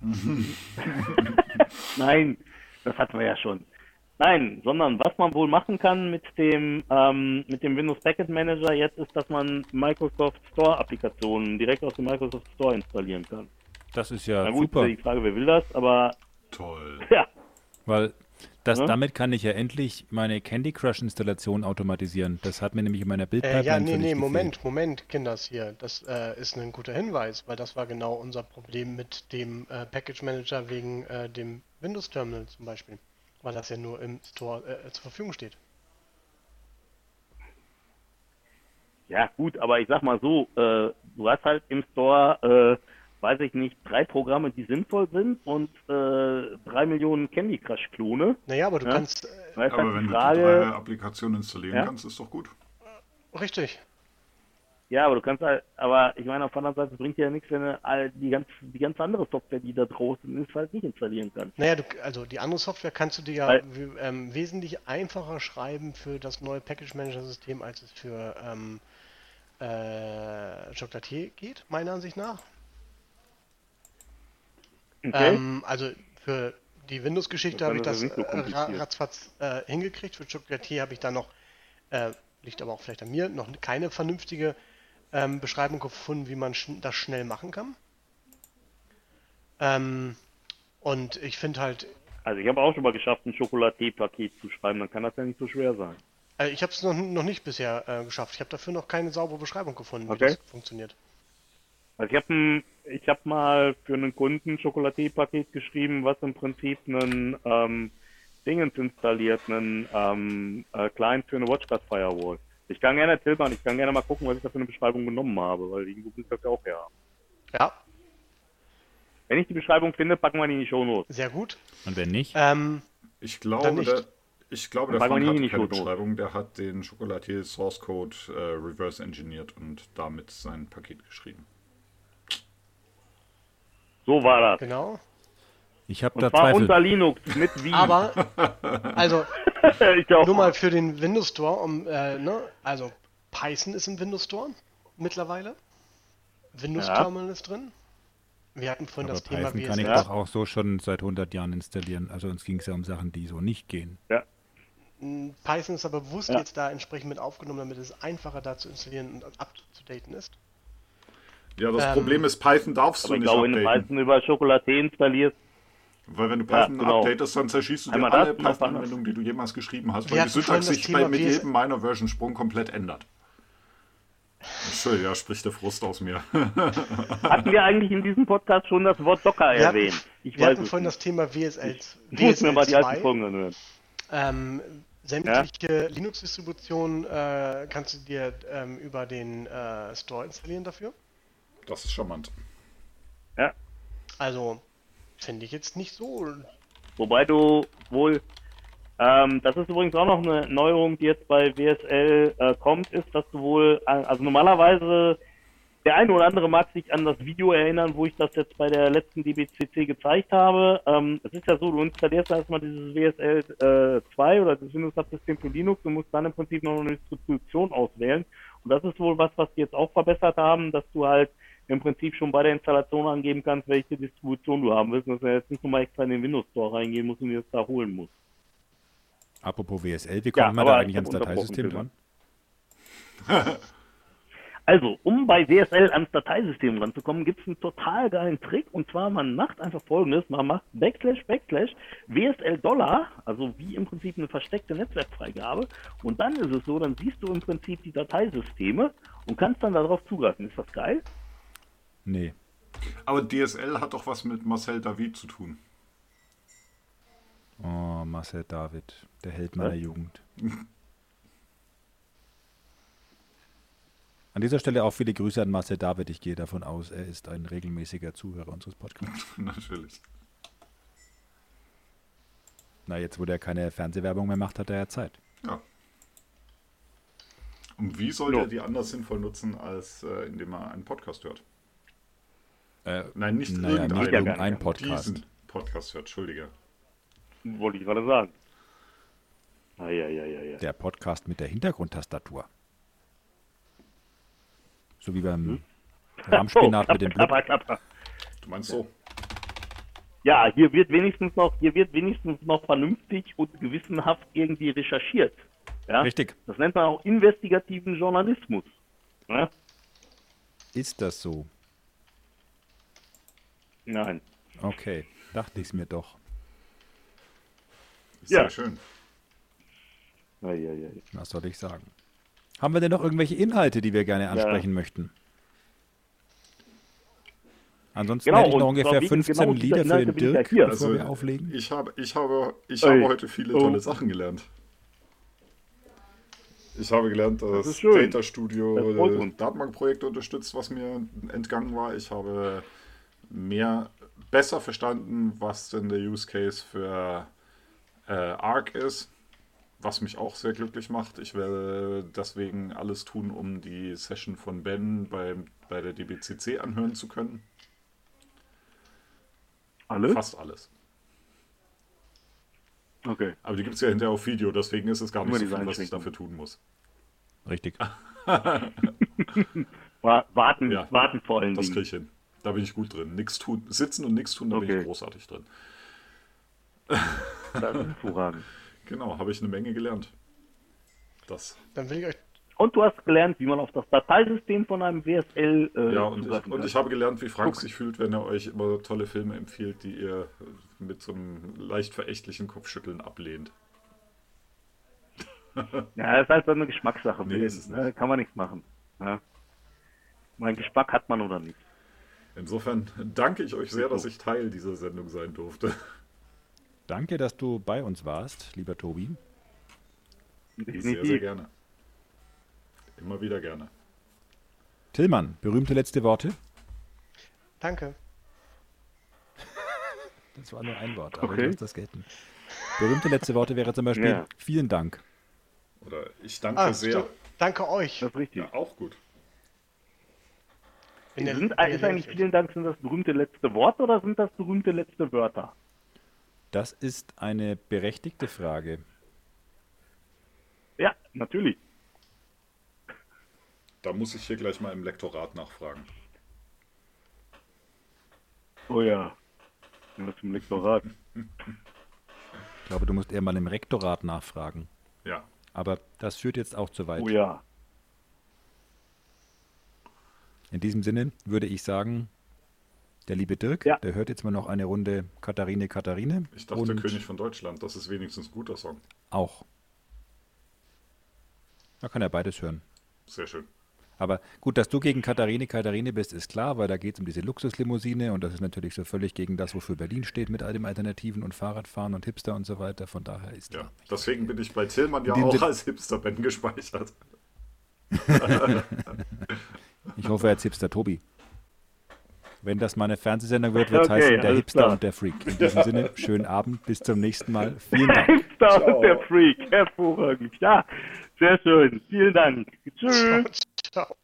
Nein, das hatten wir ja schon. Nein, sondern was man wohl machen kann mit dem ähm, mit dem Windows Packet Manager jetzt ist, dass man Microsoft Store Applikationen direkt aus dem Microsoft Store installieren kann. Das ist ja Na gut, super, die Frage, wer will das, aber Toll. ja, weil das, Ne? damit kann ich ja endlich meine Candy Crush Installation automatisieren. Das hat mir nämlich in meiner Äh, Bildpipeline ja, nee, nee, gefehlt. Moment, Moment, Kinders hier. Das äh, ist ein guter Hinweis, weil das war genau unser Problem mit dem äh, Package Manager wegen äh, dem Windows Terminal zum Beispiel. Weil das ja nur im Store äh, zur Verfügung steht. ja gut, aber ich sag mal so, äh, du hast halt im Store, äh, weiß ich nicht, drei Programme, die sinnvoll sind und äh, drei Millionen Candy Crush Klone. Naja, aber du Ja? kannst. Äh, Aber halt wenn die du die drei Frage, Applikationen installieren Ja? kannst, ist doch gut. richtig. Ja, aber du kannst halt, aber ich meine, auf der anderen Seite bringt dir ja nichts, wenn du all die ganz, die ganz andere Software, die da draußen ist, halt nicht installieren kannst. Naja, du, also die andere Software kannst du dir ja ähm, wesentlich einfacher schreiben für das neue Package Manager System, als es für ähm, äh, Chocolatier geht, meiner Ansicht nach. Okay? Ähm, also für die Windows-Geschichte habe ich das so äh, ratzfatz äh, hingekriegt. Für Chocolatier habe ich da noch, äh, liegt aber auch vielleicht an mir, noch keine vernünftige ähm, Beschreibung gefunden, wie man schn das schnell machen kann. Ähm, und ich finde halt, Also ich habe auch schon mal geschafft, ein Chocolatier-Paket zu schreiben, dann kann das ja nicht so schwer sein. äh, ich habe es noch, noch nicht bisher äh, geschafft. Ich habe dafür noch keine saubere Beschreibung gefunden, wie Okay. das funktioniert. Also ich habe ich hab mal für einen Kunden ein Chocolatier-Paket geschrieben, was im Prinzip einen ähm, Dingens installiert, einen ähm, äh, Client für eine WatchGuard Firewall. Ich kann gerne tilbern, ich kann gerne mal gucken, was ich da für eine Beschreibung genommen habe, weil irgendwo ich das ja auch her haben. Ja, Wenn ich die Beschreibung finde, packen wir die in die Show Notes. Sehr gut. Und wenn nicht, Ähm, Ich glaube, nicht. der, ich glaube, der Frank hat keine. Beschreibung, der hat den Chocolatier Source Code äh, reverse engineert und damit sein Paket geschrieben. So war das. genau. Ich habe Und da zwar Zweifel. unter Linux mit Wien. Aber, also, ich auch. nur mal für den Windows Store, um, äh, ne, also Python ist im Windows Store mittlerweile. Windows Ja. Terminal ist drin. Wir hatten vorhin Aber das Thema Python kann ich doch auch so schon seit 100 Jahren installieren. Also uns ging es ja um Sachen, die so nicht gehen. Mm, Python ist aber bewusst Ja. jetzt da entsprechend mit aufgenommen, damit es einfacher da zu installieren und up to daten ist. Ja, das Ähm, Problem ist, Python darfst Aber du ich nicht glaube, wenn du updaten. Python über Chocolatier installierst, Weil wenn du Ja, Python genau. updatest, dann zerschießt du dir Einmal alle und noch Python-Anwendungen, die du jemals geschrieben hast, weil die hatten Syntax sich Thema bei, mit jedem minor Version Sprung komplett ändert. Entschuldigung, ja, spricht der Frust aus mir. hatten wir eigentlich in diesem Podcast schon das Wort Docker Wir hatten, erwähnt? Ich wir weiß hatten vorhin nicht. das Thema WSL, Ich muss mir mal die alten 2. Folgen anhören. Ähm, sämtliche Linux-Distributionen äh, kannst du dir ähm, über den äh, Store installieren dafür. Das ist charmant. Ja. Also, finde ich jetzt nicht so. Wobei du wohl, ähm, das ist übrigens auch noch eine Neuerung, die jetzt bei WSL äh, kommt, ist, dass du wohl, äh, also normalerweise, der eine oder andere mag sich an das Video erinnern, wo ich das jetzt bei der letzten DBCC gezeigt habe. Ähm, es ist ja so, du installierst erstmal dieses WSL äh, 2 oder das Windows-Subsystem für Linux und musst dann im Prinzip noch eine Distribution auswählen. Und das ist wohl was, was die jetzt auch verbessert haben, dass du halt im Prinzip schon bei der Installation angeben kannst, welche Distribution du haben willst, dass er jetzt nicht nochmal extra in den Windows Store reingehen muss und dir das da holen muss. Apropos WSL, wie Ja, kommt man da eigentlich ich ans Dateisystem dran? Also, um bei WSL ans Dateisystem ranzukommen, gibt es einen total geilen Trick. Und zwar, man macht einfach folgendes: Man macht Backslash, Backslash, WSL Dollar, also wie im Prinzip eine versteckte Netzwerkfreigabe. Und dann ist es so, dann siehst du im Prinzip die Dateisysteme und kannst dann darauf zugreifen. Ist das geil? Nee. Aber DSL hat doch was mit Marcel David zu tun. Oh, Marcel David, der Held meiner Was? Jugend. An dieser Stelle auch viele Grüße an Marcel David. Ich gehe davon aus, er ist ein regelmäßiger Zuhörer unseres Podcasts. Natürlich. Na, jetzt, wo der keine Fernsehwerbung mehr macht, hat er ja Zeit. Ja. Und wie sollte Ja. er die anders sinnvoll nutzen, als äh, indem er einen Podcast hört? Äh, Nein, nicht naja, irgendeinen. nicht irgendein. Podcast. Diesen Podcast hört, Entschuldige. Wollte ich gerade sagen. Ah, ja, ja, ja, ja. Der Podcast mit der Hintergrundtastatur. So wie beim Rahmspinat Oh, mit dem klapper, klapper. Du meinst so? Ja, hier wird wenigstens noch, hier wird wenigstens noch vernünftig und gewissenhaft irgendwie recherchiert. Ja? Richtig. Das nennt man auch investigativen Journalismus. Ja? Ist das so? Nein. Okay, dachte ich es mir doch. Sehr Ja. schön. Ja, ja, ja. Was soll ich sagen? Haben wir denn noch irgendwelche Inhalte, die wir gerne ansprechen möchten? Ansonsten Genau, hätte ich noch ungefähr zwar wegen 15 genau Lieder für den Dirk, bevor Also, wir auflegen. Ich habe, ich habe, ich Ey. habe heute viele Oh. tolle Sachen gelernt. Ich habe gelernt, dass Das ist. Data Studio Das. Datenbankprojekte unterstützt, was mir entgangen war. Ich habe mehr besser verstanden, was denn der Use Case für äh, Arc ist, was mich auch sehr glücklich macht. Ich werde deswegen alles tun, um die Session von Ben beim, bei der DBCC anhören zu können. Alle? Fast alles. Okay. Aber die gibt es ja hinterher auf Video, deswegen ist es gar nicht Immer so viel, was ich dafür tun muss. Richtig. Wa- Warten, Ja, warten vor allen Das kriege Dingen. ich hin. Da bin ich gut drin. Nix tun, sitzen und nichts tun, da bin Okay. ich großartig drin. Das ist hervorragend. Genau, habe ich eine Menge gelernt. Das. Dann will ich euch. Und du hast gelernt, wie man auf das Dateisystem von einem WSL äh, Ja, und ich, und ich habe gelernt, wie Frank sich fühlt, wenn er euch immer tolle Filme empfiehlt, die ihr mit so einem leicht verächtlichen Kopfschütteln ablehnt. Ja, das ist halt so eine Geschmackssache. Nee, ist es nicht. Ne, Kann man nichts machen. Ja. Mein Geschmack hat man oder nicht. Insofern danke ich euch sehr, dass ich Teil dieser Sendung sein durfte. Danke, dass du bei uns warst, lieber Tobi. Sehr, sehr gerne. Immer wieder gerne. Tillmann, berühmte letzte Worte. Danke. Das war nur ein Wort, aber Okay. du hast das gelten. Berühmte letzte Worte wäre zum Beispiel Ja. vielen Dank. Oder ich danke Ah, sehr. danke euch. Das ist richtig. Ja, auch gut. In der- sind, in der ist eigentlich vielen Dank, sind das berühmte letzte Wort oder sind das berühmte letzte Wörter? Das ist eine berechtigte Frage. Ja, natürlich. Da muss ich hier gleich mal im Lektorat nachfragen. Oh ja. Was zum Lektorat. Ich glaube, du musst eher mal im Rektorat nachfragen. Ja, Aber das führt jetzt auch zu weit. Oh ja. In diesem Sinne würde ich sagen, der liebe Dirk, Ja. der hört jetzt mal noch eine Runde Katharine, Katharine. ich dachte und König von Deutschland. Das ist wenigstens ein guter Song. auch. Da kann er beides hören. Sehr schön. Aber gut, dass du gegen Katharine, Katharine bist, ist klar, weil da geht es um diese Luxuslimousine und das ist natürlich so völlig gegen das, wofür Berlin steht mit all dem Alternativen und Fahrradfahren und Hipster und so weiter. Von daher ist Ja, klar. deswegen bin ich bei Tillmann ja auch als Hipster-Ben gespeichert. Ich hoffe, er ist Hipster Tobi. Wenn das mal eine Fernsehsendung wird, wird es Okay, heißen der Hipster klar. und der Freak. In diesem Sinne, schönen Abend, bis zum nächsten Mal. Vielen Dank. Hipster und der Freak. Hervorragend. Ja, sehr schön. Vielen Dank. Tschüss. Ciao.